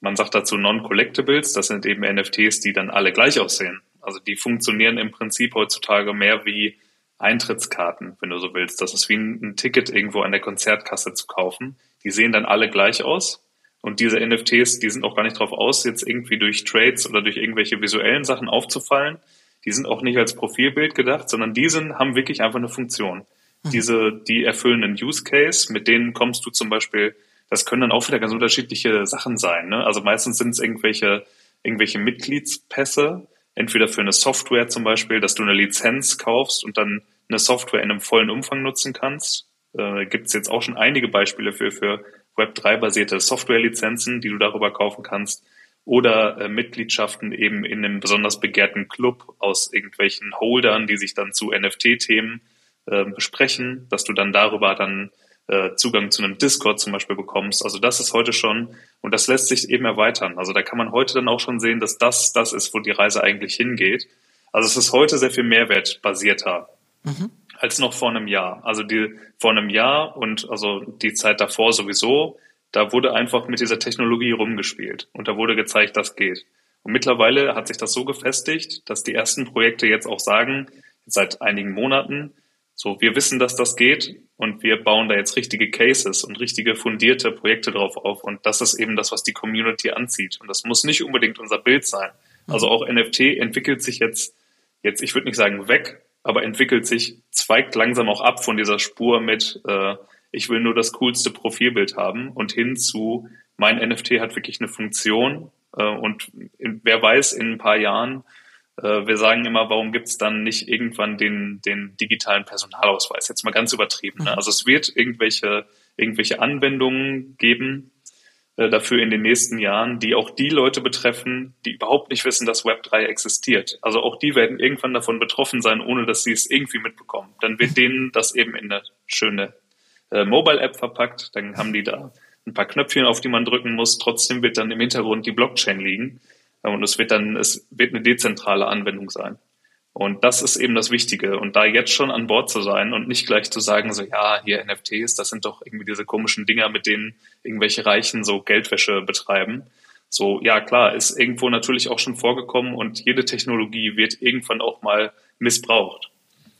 man sagt dazu Non-Collectibles, das sind eben NFTs, die dann alle gleich aussehen. Also die funktionieren im Prinzip heutzutage mehr wie Eintrittskarten, wenn du so willst. Das ist wie ein, Ticket irgendwo an der Konzertkasse zu kaufen. Die sehen dann alle gleich aus. Und diese NFTs, die sind auch gar nicht drauf aus, jetzt irgendwie durch Trades oder durch irgendwelche visuellen Sachen aufzufallen. Die sind auch nicht als Profilbild gedacht, sondern die sind, haben wirklich einfach eine Funktion. Mhm. Diese, die erfüllen einen Use Case, mit denen kommst du zum Beispiel, das können dann auch wieder ganz unterschiedliche Sachen sein. Ne? Also meistens sind es irgendwelche, irgendwelche Mitgliedspässe, entweder für eine Software zum Beispiel, dass du eine Lizenz kaufst und dann eine Software in einem vollen Umfang nutzen kannst. Äh, Gibt es jetzt auch schon einige Beispiele für, für Web3-basierte Software-Lizenzen, die du darüber kaufen kannst. Oder äh, Mitgliedschaften eben in einem besonders begehrten Club aus irgendwelchen Holdern, die sich dann zu NFT-Themen äh, besprechen, dass du dann darüber dann äh, Zugang zu einem Discord zum Beispiel bekommst. Also das ist heute schon, und das lässt sich eben erweitern. Also da kann man heute dann auch schon sehen, dass das das ist, wo die Reise eigentlich hingeht. Also es ist heute sehr viel mehrwertbasierter. Mhm als noch vor einem Jahr. Also die vor einem Jahr und also die Zeit davor sowieso, da wurde einfach mit dieser Technologie rumgespielt und da wurde gezeigt, das geht. Und mittlerweile hat sich das so gefestigt, dass die ersten Projekte jetzt auch sagen, seit einigen Monaten, so, wir wissen, dass das geht und wir bauen da jetzt richtige Cases und richtige fundierte Projekte drauf auf. Und das ist eben das, was die Community anzieht. Und das muss nicht unbedingt unser Bild sein. Also auch NFT entwickelt sich jetzt, jetzt, ich würde nicht sagen weg, aber entwickelt sich, zweigt langsam auch ab von dieser Spur mit, äh, ich will nur das coolste Profilbild haben und hin zu, mein NFT hat wirklich eine Funktion äh, und in, wer weiß, in ein paar Jahren, wir sagen immer, warum gibt's dann nicht irgendwann den, den digitalen Personalausweis? Jetzt mal ganz übertrieben. Ne? Mhm. Also es wird irgendwelche, irgendwelche Anwendungen geben, äh, dafür in den nächsten Jahren, die auch die Leute betreffen, die überhaupt nicht wissen, dass Web3 existiert. Also auch die werden irgendwann davon betroffen sein, ohne dass sie es irgendwie mitbekommen. Dann wird denen das eben in eine schöne äh, Mobile-App verpackt, dann haben die da ein paar Knöpfchen, auf die man drücken muss. Trotzdem wird dann im Hintergrund die Blockchain liegen äh, und es wird dann, es wird eine dezentrale Anwendung sein. Und das ist eben das Wichtige. Und da jetzt schon an Bord zu sein und nicht gleich zu sagen, so, ja, hier NFTs, das sind doch irgendwie diese komischen Dinger, mit denen irgendwelche Reichen so Geldwäsche betreiben. So, ja, klar, ist irgendwo natürlich auch schon vorgekommen und jede Technologie wird irgendwann auch mal missbraucht.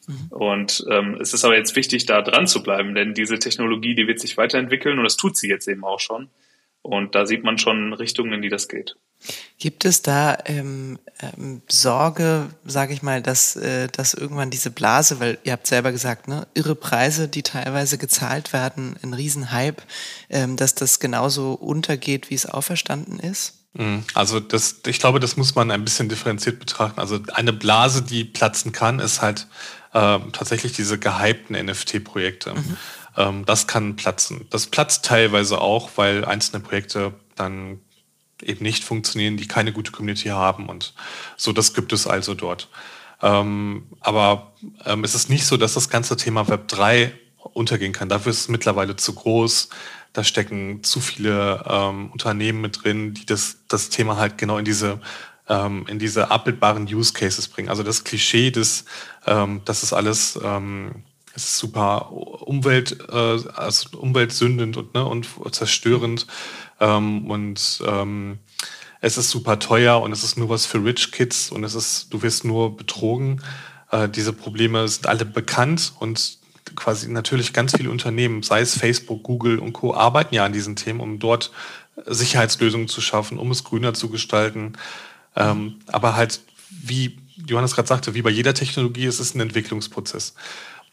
Mhm. Und ähm, es ist aber jetzt wichtig, da dran zu bleiben, denn diese Technologie, die wird sich weiterentwickeln und das tut sie jetzt eben auch schon. Und da sieht man schon Richtungen, in die das geht. Gibt es da ähm, ähm, Sorge, sage ich mal, dass, äh, dass irgendwann diese Blase, weil ihr habt selber gesagt, ne, irre Preise, die teilweise gezahlt werden, ein Riesenhype, ähm, dass das genauso untergeht, wie es auferstanden ist? Mhm. Also das, ich glaube, das muss man ein bisschen differenziert betrachten. Also eine Blase, die platzen kann, ist halt äh, tatsächlich diese gehypten NFT-Projekte. Mhm. Ähm, das kann platzen. Das platzt teilweise auch, weil einzelne Projekte dann eben nicht funktionieren, die keine gute Community haben und so, das gibt es also dort. Ähm, aber ähm, es ist nicht so, dass das ganze Thema Web 3 untergehen kann. Dafür ist es mittlerweile zu groß. Da stecken zu viele ähm, Unternehmen mit drin, die das, das Thema halt genau in diese ähm, in diese abbildbaren Use Cases bringen. Also das Klischee des, ähm, das ist alles ähm, es ist super Umwelt, äh, also umweltsündend und, ne, und zerstörend. Ähm, und ähm, es ist super teuer und es ist nur was für Rich Kids und es ist, du wirst nur betrogen. Äh, diese Probleme sind alle bekannt und quasi natürlich ganz viele Unternehmen, sei es Facebook, Google und Co., arbeiten ja an diesen Themen, um dort Sicherheitslösungen zu schaffen, um es grüner zu gestalten. Ähm, aber halt, wie Johannes gerade sagte, wie bei jeder Technologie, es ist ein Entwicklungsprozess.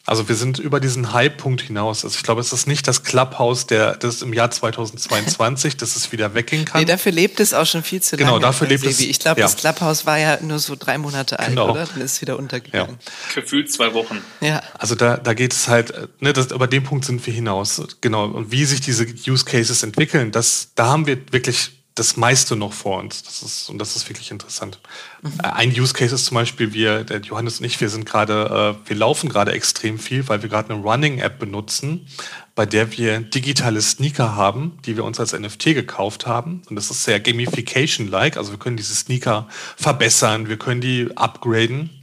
Also wir sind über diesen High-Punkt hinaus. Also ich glaube, es ist nicht das Clubhouse, der das im Jahr 2022, dass es wieder weggehen kann. Nee, dafür lebt es auch schon viel zu genau, lange. Genau, dafür lebt Sebi. es. Ich glaube, ja. das Clubhouse war ja nur so drei Monate alt, genau. oder? Dann ist es wieder untergegangen. Ja. Gefühlt zwei Wochen. Ja. Also da, da geht es halt, ne, das, über den Punkt sind wir hinaus. Genau. Und wie sich diese Use Cases entwickeln, das, da haben wir wirklich das meiste noch vor uns. Das ist, und das ist wirklich interessant. Mhm. Ein Use Case ist zum Beispiel, wir, der Johannes und ich, wir sind gerade, äh, wir laufen gerade extrem viel, weil wir gerade eine Running-App benutzen, bei der wir digitale Sneaker haben, die wir uns als NFT gekauft haben. Und das ist sehr Gamification-like. Also wir können diese Sneaker verbessern, wir können die upgraden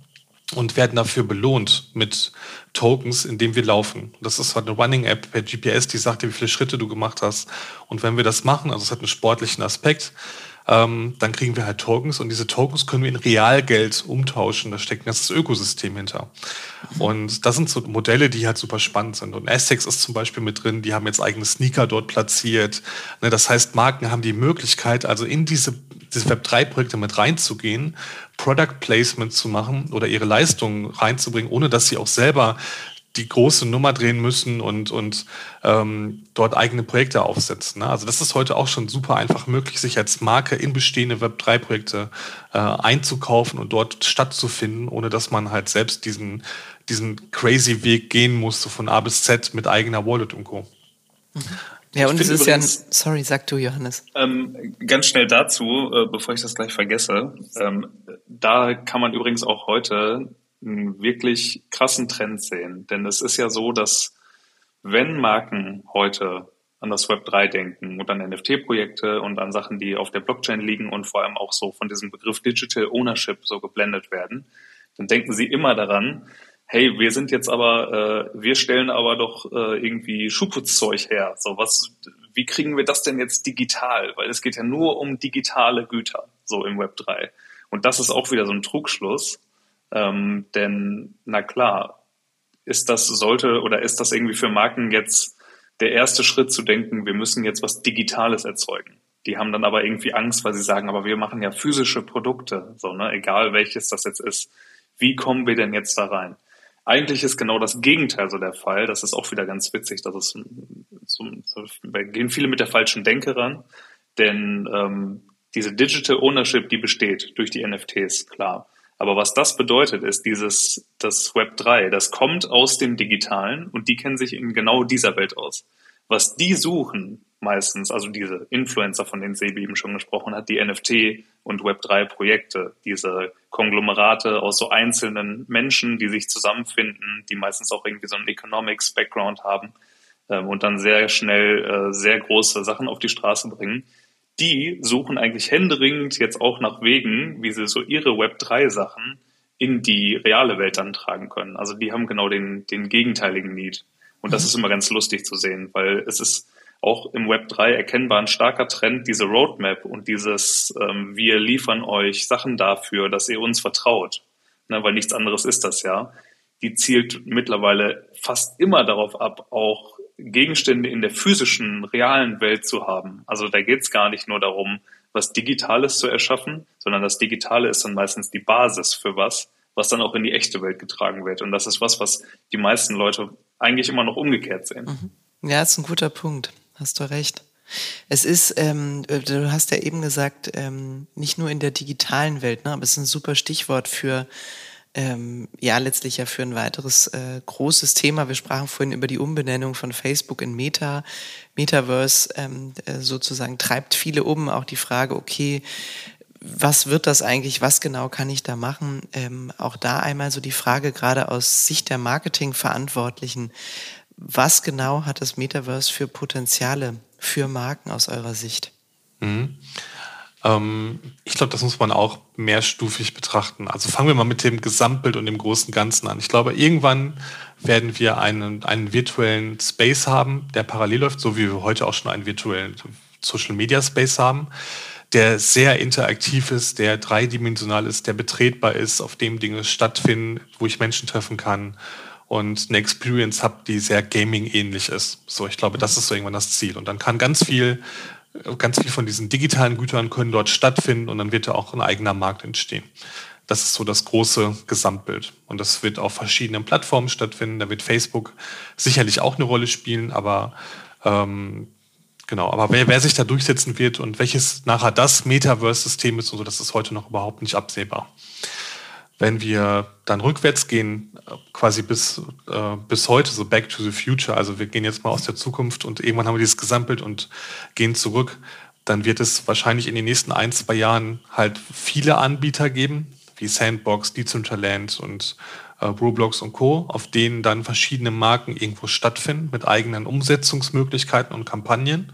und werden dafür belohnt mit Tokens, indem wir laufen. Das ist halt eine Running-App per GPS, die sagt dir, wie viele Schritte du gemacht hast. Und wenn wir das machen, also es hat einen sportlichen Aspekt, ähm, dann kriegen wir halt Tokens und diese Tokens können wir in Realgeld umtauschen. Da steckt ein ganzes Ökosystem hinter. Und das sind so Modelle, die halt super spannend sind. Und Essex ist zum Beispiel mit drin, die haben jetzt eigene Sneaker dort platziert. Ne, das heißt, Marken haben die Möglichkeit, also in diese diese Web3-Projekte mit reinzugehen, Product Placement zu machen oder ihre Leistungen reinzubringen, ohne dass sie auch selber die große Nummer drehen müssen und, und ähm, dort eigene Projekte aufsetzen. Ne? Also das ist heute auch schon super einfach möglich, sich als Marke in bestehende Web3-Projekte äh, einzukaufen und dort stattzufinden, ohne dass man halt selbst diesen, diesen crazy Weg gehen musste von A bis Z mit eigener Wallet und Co. Mhm. Ja, und es ist übrigens, ja, sorry, sag du, Johannes. Ähm, ganz schnell dazu, äh, bevor ich das gleich vergesse, ähm, da kann man übrigens auch heute einen wirklich krassen Trend sehen. Denn es ist ja so, dass wenn Marken heute an das Web 3 denken und an NFT-Projekte und an Sachen, die auf der Blockchain liegen und vor allem auch so von diesem Begriff Digital Ownership so geblendet werden, dann denken sie immer daran, hey, wir sind jetzt aber, äh, wir stellen aber doch äh, irgendwie Schuhputzzeug her. So was, wie kriegen wir das denn jetzt digital? Weil es geht ja nur um digitale Güter, so im Web 3. Und das ist auch wieder so ein Trugschluss, ähm, denn na klar, ist das sollte oder ist das irgendwie für Marken jetzt der erste Schritt zu denken, wir müssen jetzt was Digitales erzeugen. Die haben dann aber irgendwie Angst, weil sie sagen, aber wir machen ja physische Produkte, so ne, egal welches das jetzt ist. Wie kommen wir denn jetzt da rein? Eigentlich ist genau das Gegenteil so der Fall. Das ist auch wieder ganz witzig. Das ist so, da gehen viele mit der falschen Denke ran, denn ähm, diese Digital Ownership, die besteht durch die NFTs, klar. Aber was das bedeutet, ist dieses, das Web 3, das kommt aus dem Digitalen und die kennen sich in genau dieser Welt aus. Was die suchen meistens, also diese Influencer, von denen Sebi eben schon gesprochen hat, die NFT und Web3 Projekte, diese Konglomerate aus so einzelnen Menschen, die sich zusammenfinden, die meistens auch irgendwie so einen Economics Background haben ähm, und dann sehr schnell äh, sehr große Sachen auf die Straße bringen die suchen eigentlich händeringend jetzt auch nach Wegen, wie sie so ihre Web3-Sachen in die reale Welt dann tragen können. Also die haben genau den, den gegenteiligen Need. Und das mhm. ist immer ganz lustig zu sehen, weil es ist auch im Web 3 erkennbar ein starker Trend, diese Roadmap und dieses, ähm, wir liefern euch Sachen dafür, dass ihr uns vertraut. Ne, weil nichts anderes ist das ja. Die zielt mittlerweile fast immer darauf ab, auch Gegenstände in der physischen, realen Welt zu haben. Also da geht es gar nicht nur darum, was Digitales zu erschaffen, sondern das Digitale ist dann meistens die Basis für was, was dann auch in die echte Welt getragen wird. Und das ist was, was die meisten Leute eigentlich immer noch umgekehrt sehen. Mhm. Ja, ist ein guter Punkt. Hast du recht. Es ist, ähm, du hast ja eben gesagt, ähm, nicht nur in der digitalen Welt, ne, aber es ist ein super Stichwort für ähm, ja letztlich ja für ein weiteres äh, großes Thema. Wir sprachen vorhin über die Umbenennung von Facebook in Meta. Metaverse ähm, äh, sozusagen treibt viele um. Auch die Frage, okay, was wird das eigentlich? Was genau kann ich da machen? Ähm, auch da einmal so die Frage, gerade aus Sicht der Marketingverantwortlichen, was genau hat das Metaverse für Potenziale für Marken aus eurer Sicht? Mhm. Ähm, ich glaube, das muss man auch mehrstufig betrachten. Also fangen wir mal mit dem Gesamtbild und dem großen Ganzen an. Ich glaube, irgendwann werden wir einen, einen virtuellen Space haben, der parallel läuft, so wie wir heute auch schon einen virtuellen Social Media Space haben, der sehr interaktiv ist, der dreidimensional ist, der betretbar ist, auf dem Dinge stattfinden, wo ich Menschen treffen kann und eine Experience habe, die sehr Gaming-ähnlich ist. So, ich glaube, das ist so irgendwann das Ziel. Und dann kann ganz viel ganz viel von diesen digitalen Gütern können dort stattfinden und dann wird da auch ein eigener Markt entstehen. Das ist so das große Gesamtbild. Und das wird auf verschiedenen Plattformen stattfinden. Da wird Facebook sicherlich auch eine Rolle spielen, aber ähm, genau, aber wer, wer sich da durchsetzen wird und welches nachher das Metaverse-System ist und so, das ist heute noch überhaupt nicht absehbar. Wenn wir dann rückwärts gehen, quasi bis, äh, bis heute, so back to the future, also wir gehen jetzt mal aus der Zukunft und irgendwann haben wir dieses Gesamtbild und gehen zurück, dann wird es wahrscheinlich in den nächsten ein, zwei Jahren halt viele Anbieter geben, wie Sandbox, Decentraland und äh, Roblox und Co., auf denen dann verschiedene Marken irgendwo stattfinden mit eigenen Umsetzungsmöglichkeiten und Kampagnen,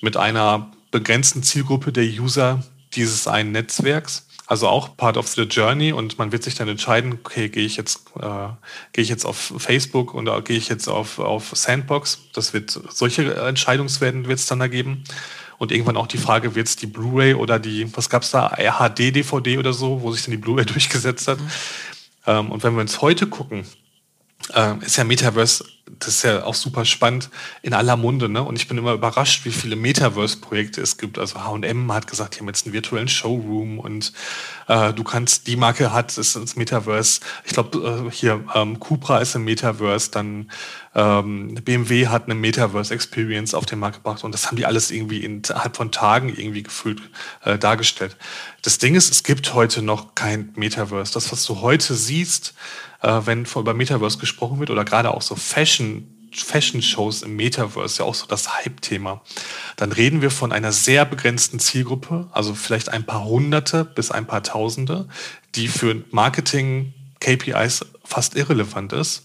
mit einer begrenzten Zielgruppe der User dieses einen Netzwerks also auch Part of the Journey und man wird sich dann entscheiden, okay, gehe ich jetzt, äh, gehe ich jetzt auf Facebook oder gehe ich jetzt auf, auf Sandbox. Das wird solche Entscheidungswerten wird es dann da geben. Und irgendwann auch die Frage, wird es die Blu-ray oder die, was gab es da, HD-DVD oder so, wo sich dann die Blu-ray <laughs> durchgesetzt hat. Mhm. Ähm, und wenn wir uns heute gucken, äh, ist ja Metaverse das ist ja auch super spannend, in aller Munde. Ne? Und ich bin immer überrascht, wie viele Metaverse-Projekte es gibt. Also H&M hat gesagt, die haben jetzt einen virtuellen Showroom und äh, du kannst, die Marke hat, ist ins Metaverse. Ich glaube, äh, hier ähm, Cupra ist im Metaverse, dann ähm, BMW hat eine Metaverse-Experience auf den Markt gebracht und das haben die alles irgendwie innerhalb von Tagen irgendwie gefühlt äh, dargestellt. Das Ding ist, es gibt heute noch kein Metaverse. Das, was du heute siehst, äh, wenn über Metaverse gesprochen wird oder gerade auch so Fashion Fashion-Shows im Metaverse, ja auch so das Hype-Thema, dann reden wir von einer sehr begrenzten Zielgruppe, also vielleicht ein paar Hunderte bis ein paar Tausende, die für Marketing KPIs fast irrelevant ist.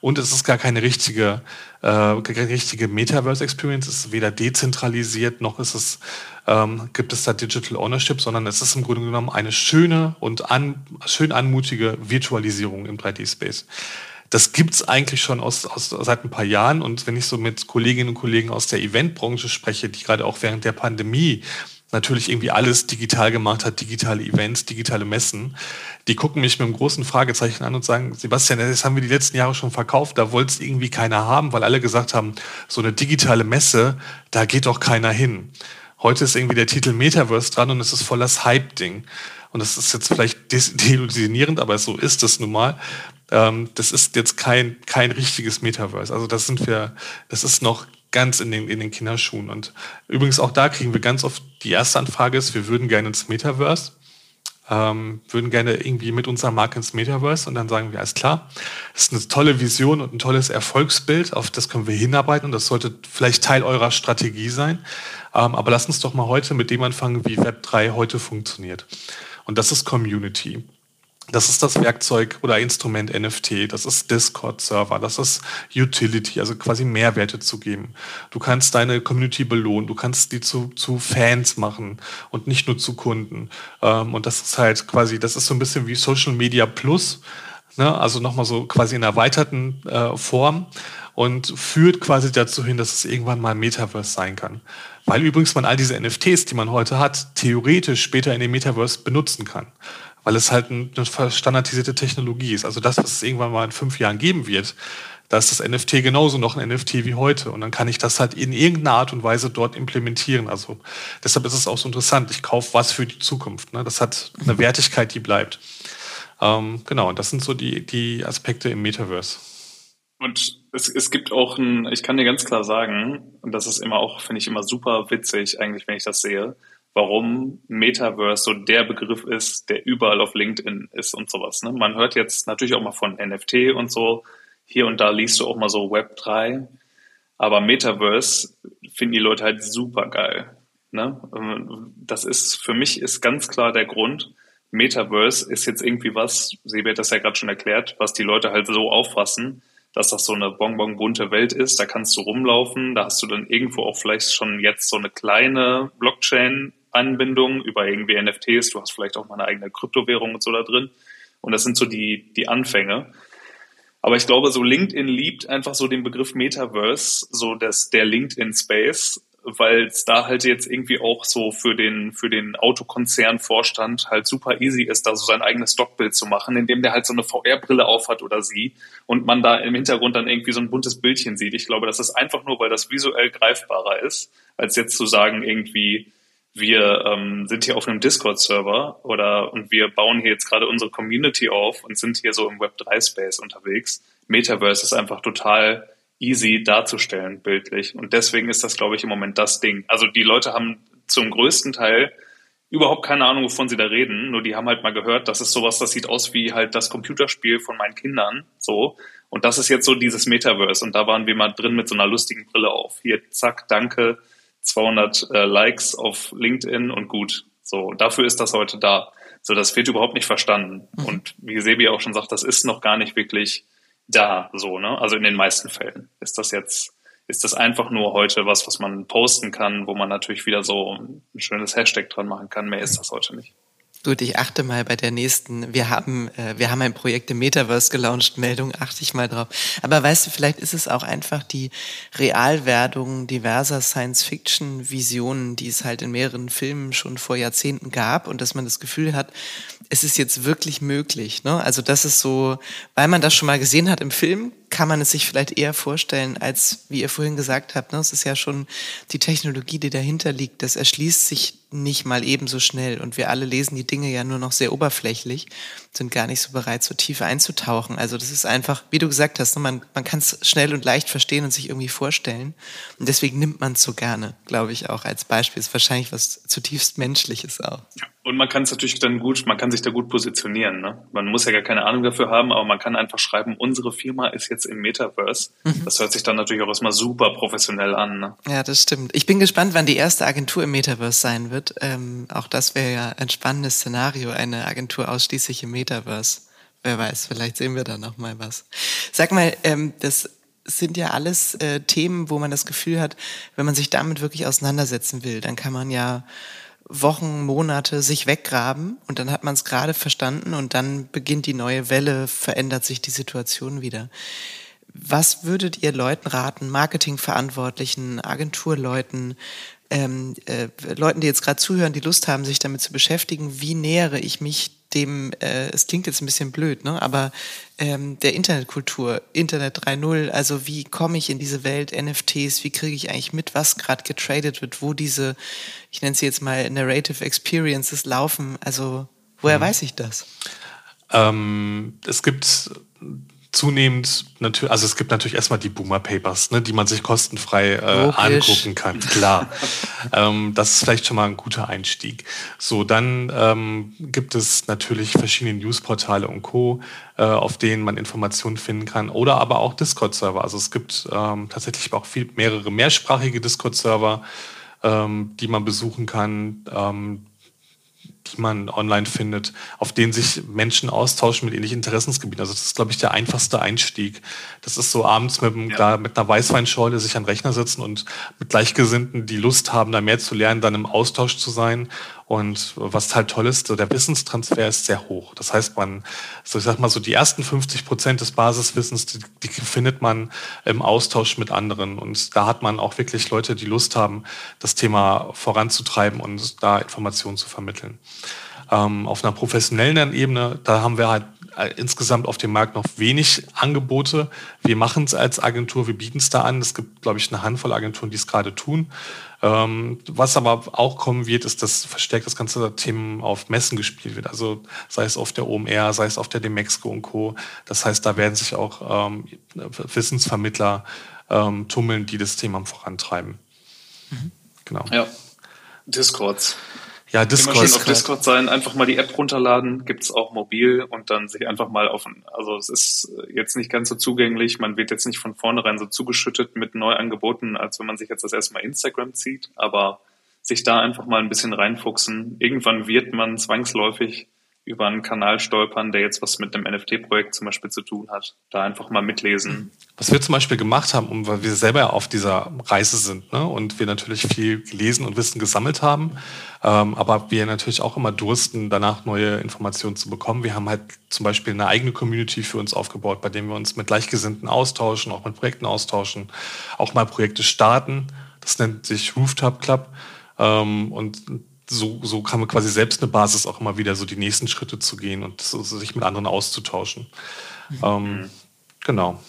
Und es ist gar keine richtige, äh, richtige Metaverse-Experience. Es ist weder dezentralisiert noch ist es, ähm, gibt es da Digital Ownership, sondern es ist im Grunde genommen eine schöne und an, schön anmutige Virtualisierung im 3D-Space. Das gibt's eigentlich schon aus, aus, seit ein paar Jahren. Und wenn ich so mit Kolleginnen und Kollegen aus der Eventbranche spreche, die gerade auch während der Pandemie natürlich irgendwie alles digital gemacht hat, digitale Events, digitale Messen, die gucken mich mit einem großen Fragezeichen an und sagen, Sebastian, das haben wir die letzten Jahre schon verkauft, da wollte es irgendwie keiner haben, weil alle gesagt haben, so eine digitale Messe, da geht doch keiner hin. Heute ist irgendwie der Titel Metaverse dran und es ist voll das Hype-Ding. Und das ist jetzt vielleicht <laughs> desillusionierend, aber so ist es nun mal. Ähm, das ist jetzt kein, kein richtiges Metaverse. Also das sind wir, das ist noch ganz in den, in den Kinderschuhen. Und übrigens auch da kriegen wir ganz oft die erste Anfrage ist, wir würden gerne ins Metaverse, ähm, würden gerne irgendwie mit unserer Marke ins Metaverse und dann sagen wir, alles klar, das ist eine tolle Vision und ein tolles Erfolgsbild, auf das können wir hinarbeiten und das sollte vielleicht Teil eurer Strategie sein. Ähm, aber lasst uns doch mal heute mit dem anfangen, wie Web3 heute funktioniert. Und das ist Community. Das ist das Werkzeug oder Instrument NFT, das ist Discord-Server, das ist Utility, also quasi Mehrwerte zu geben. Du kannst deine Community belohnen, du kannst die zu, zu Fans machen und nicht nur zu Kunden. Ähm, und das ist halt quasi, das ist so ein bisschen wie Social Media Plus, ne? also nochmal so quasi in erweiterten äh, Form und führt quasi dazu hin, dass es irgendwann mal Metaverse sein kann. Weil übrigens man all diese NFTs, die man heute hat, theoretisch später in dem Metaverse benutzen kann weil es halt eine standardisierte Technologie ist. Also das, was es irgendwann mal in fünf Jahren geben wird, da ist das NFT genauso noch ein NFT wie heute. Und dann kann ich das halt in irgendeiner Art und Weise dort implementieren. Also deshalb ist es auch so interessant. Ich kaufe was für die Zukunft. Ne? Das hat eine Wertigkeit, die bleibt. Ähm, genau, und das sind so die, die Aspekte im Metaverse. Und es, es gibt auch ein, ich kann dir ganz klar sagen, und das ist immer auch, finde ich immer super witzig, eigentlich, wenn ich das sehe, warum Metaverse so der Begriff ist, der überall auf LinkedIn ist und sowas. Ne? Man hört jetzt natürlich auch mal von NFT und so. Hier und da liest du auch mal so Web 3. Aber Metaverse finden die Leute halt super geil. Ne? Das ist, für mich ist ganz klar der Grund, Metaverse ist jetzt irgendwie was, Sebi hat das ja gerade schon erklärt, was die Leute halt so auffassen, dass das so eine bonbon bunte Welt ist. Da kannst du rumlaufen, da hast du dann irgendwo auch vielleicht schon jetzt so eine kleine Blockchain Anbindung über irgendwie NFTs. Du hast vielleicht auch mal eine eigene Kryptowährung und so da drin. Und das sind so die, die Anfänge. Aber ich glaube, so LinkedIn liebt einfach so den Begriff Metaverse, so das, der LinkedIn Space, weil es da halt jetzt irgendwie auch so für den, für den Autokonzernvorstand halt super easy ist, da so sein eigenes Stockbild zu machen, indem der halt so eine VR-Brille aufhat oder sie und man da im Hintergrund dann irgendwie so ein buntes Bildchen sieht. Ich glaube, das ist einfach nur, weil das visuell greifbarer ist, als jetzt zu sagen irgendwie, wir ähm, sind hier auf einem Discord-Server oder und wir bauen hier jetzt gerade unsere Community auf und sind hier so im Web3-Space unterwegs. Metaverse ist einfach total easy darzustellen, bildlich. Und deswegen ist das, glaube ich, im Moment das Ding. Also die Leute haben zum größten Teil überhaupt keine Ahnung, wovon sie da reden. Nur die haben halt mal gehört, das ist sowas, das sieht aus wie halt das Computerspiel von meinen Kindern. So. Und das ist jetzt so dieses Metaverse. Und da waren wir mal drin mit so einer lustigen Brille auf. Hier, zack, danke 200 äh, Likes auf LinkedIn und gut. So, dafür ist das heute da. So, das wird überhaupt nicht verstanden. Mhm. Und wie Sebi auch schon sagt, das ist noch gar nicht wirklich da, so, ne? Also in den meisten Fällen ist das jetzt, ist das einfach nur heute was, was man posten kann, wo man natürlich wieder so ein schönes Hashtag dran machen kann. Mehr ist das heute nicht. Gut, ich achte mal bei der nächsten, wir haben, äh, wir haben ein Projekt im Metaverse gelauncht, Meldung, achte ich mal drauf. Aber weißt du, vielleicht ist es auch einfach die Realwerdung diverser Science-Fiction-Visionen, die es halt in mehreren Filmen schon vor Jahrzehnten gab und dass man das Gefühl hat, es ist jetzt wirklich möglich. Ne? Also das ist so, weil man das schon mal gesehen hat im Film, kann man es sich vielleicht eher vorstellen, als wie ihr vorhin gesagt habt. Ne? Es ist ja schon die Technologie, die dahinter liegt. Das erschließt sich nicht mal ebenso schnell. Und wir alle lesen die Dinge ja nur noch sehr oberflächlich, sind gar nicht so bereit, so tief einzutauchen. Also das ist einfach, wie du gesagt hast, ne? man, man kann es schnell und leicht verstehen und sich irgendwie vorstellen. Und deswegen nimmt man es so gerne, glaube ich, auch als Beispiel. Ist wahrscheinlich was zutiefst Menschliches auch. Und man kann es natürlich dann gut, man kann sich da gut positionieren. Ne? Man muss ja gar keine Ahnung dafür haben, aber man kann einfach schreiben, unsere Firma ist jetzt im Metaverse. Mhm. Das hört sich dann natürlich auch erstmal super professionell an. Ne? Ja, das stimmt. Ich bin gespannt, wann die erste Agentur im Metaverse sein wird. Ähm, auch das wäre ja ein spannendes Szenario, eine Agentur ausschließlich im Metaverse. Wer weiß, vielleicht sehen wir da noch mal was. Sag mal, ähm, das sind ja alles äh, Themen, wo man das Gefühl hat, wenn man sich damit wirklich auseinandersetzen will, dann kann man ja Wochen, Monate sich weggraben und dann hat man es gerade verstanden und dann beginnt die neue Welle, verändert sich die Situation wieder. Was würdet ihr Leuten raten, Marketingverantwortlichen, Agenturleuten, ähm, äh, Leuten, die jetzt gerade zuhören, die Lust haben, sich damit zu beschäftigen, wie nähere ich mich dem, äh, es klingt jetzt ein bisschen blöd, ne? aber ähm, der Internetkultur, Internet 3.0, also wie komme ich in diese Welt, NFTs, wie kriege ich eigentlich mit, was gerade getradet wird, wo diese, ich nenne sie jetzt mal Narrative Experiences laufen, also woher hm. weiß ich das? Ähm, es gibt zunehmend natürlich, also es gibt natürlich erstmal die Boomer Papers, ne, die man sich kostenfrei äh, angucken kann. Klar, <laughs> ähm, das ist vielleicht schon mal ein guter Einstieg. So, dann ähm, gibt es natürlich verschiedene Newsportale und Co, äh, auf denen man Informationen finden kann, oder aber auch Discord-Server. Also es gibt ähm, tatsächlich auch viel mehrere mehrsprachige Discord-Server, ähm, die man besuchen kann. Die man online findet, auf denen sich Menschen austauschen mit ähnlichen Interessensgebieten. Also das ist, glaube ich, der einfachste Einstieg. Das ist so abends mit, ja. da, mit einer Weißweinschorle sich an den Rechner setzen und mit Gleichgesinnten, die Lust haben, da mehr zu lernen, dann im Austausch zu sein und was halt toll ist, so der Wissenstransfer ist sehr hoch. Das heißt, man, so ich sag mal so die ersten 50 Prozent des Basiswissens, die, die findet man im Austausch mit anderen. Und da hat man auch wirklich Leute, die Lust haben, das Thema voranzutreiben und da Informationen zu vermitteln. Ähm, auf einer professionellen Ebene, da haben wir halt insgesamt auf dem Markt noch wenig Angebote. Wir machen es als Agentur, wir bieten es da an. Es gibt, glaube ich, eine Handvoll Agenturen, die es gerade tun. Ähm, was aber auch kommen wird, ist, dass verstärkt das ganze Thema auf Messen gespielt wird. Also sei es auf der OMR, sei es auf der Demexco und Co. Das heißt, da werden sich auch ähm, Wissensvermittler ähm, tummeln, die das Thema vorantreiben. Mhm. Genau. Ja. Discords. Ja, Discord. Immer schön auf Discord sein, einfach mal die App runterladen, gibt's auch mobil und dann sich einfach mal auf, also es ist jetzt nicht ganz so zugänglich, man wird jetzt nicht von vornherein so zugeschüttet mit Neuangeboten, als wenn man sich jetzt das erste Mal Instagram zieht, aber sich da einfach mal ein bisschen reinfuchsen. Irgendwann wird man zwangsläufig über einen Kanal stolpern, der jetzt was mit einem NFT-Projekt zum Beispiel zu tun hat. Da einfach mal mitlesen. Was wir zum Beispiel gemacht haben, um, weil wir selber auf dieser Reise sind ne, und wir natürlich viel gelesen und Wissen gesammelt haben, ähm, aber wir natürlich auch immer dursten, danach neue Informationen zu bekommen. Wir haben halt zum Beispiel eine eigene Community für uns aufgebaut, bei dem wir uns mit Gleichgesinnten austauschen, auch mit Projekten austauschen, auch mal Projekte starten. Das nennt sich Rooftop Club. Ähm, und so, so kann man quasi selbst eine Basis auch immer wieder so die nächsten Schritte zu gehen und so, sich mit anderen auszutauschen. Mhm. Ähm, genau.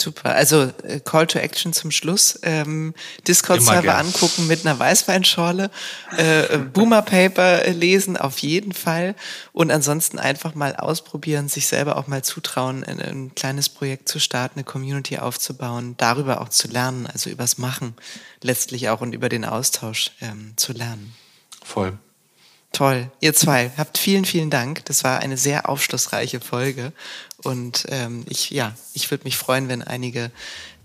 Super. Also äh, Call to Action zum Schluss. Ähm, Discord-Server angucken mit einer Weißweinschorle, äh, äh, Boomer Paper lesen auf jeden Fall und ansonsten einfach mal ausprobieren, sich selber auch mal zutrauen, ein, ein kleines Projekt zu starten, eine Community aufzubauen, darüber auch zu lernen, also übers Machen letztlich auch und über den Austausch ähm, zu lernen. Voll. Toll. Ihr zwei, habt vielen, vielen Dank. Das war eine sehr aufschlussreiche Folge. Und ähm, ich, ja, ich würde mich freuen, wenn einige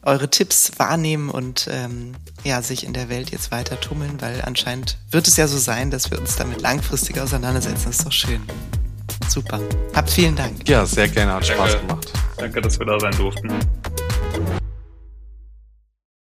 eure Tipps wahrnehmen und ähm, ja, sich in der Welt jetzt weiter tummeln, weil anscheinend wird es ja so sein, dass wir uns damit langfristig auseinandersetzen. Das ist doch schön. Super. Habt vielen Dank. Ja, sehr gerne. Hat Spaß gemacht. Danke, dass wir da sein durften.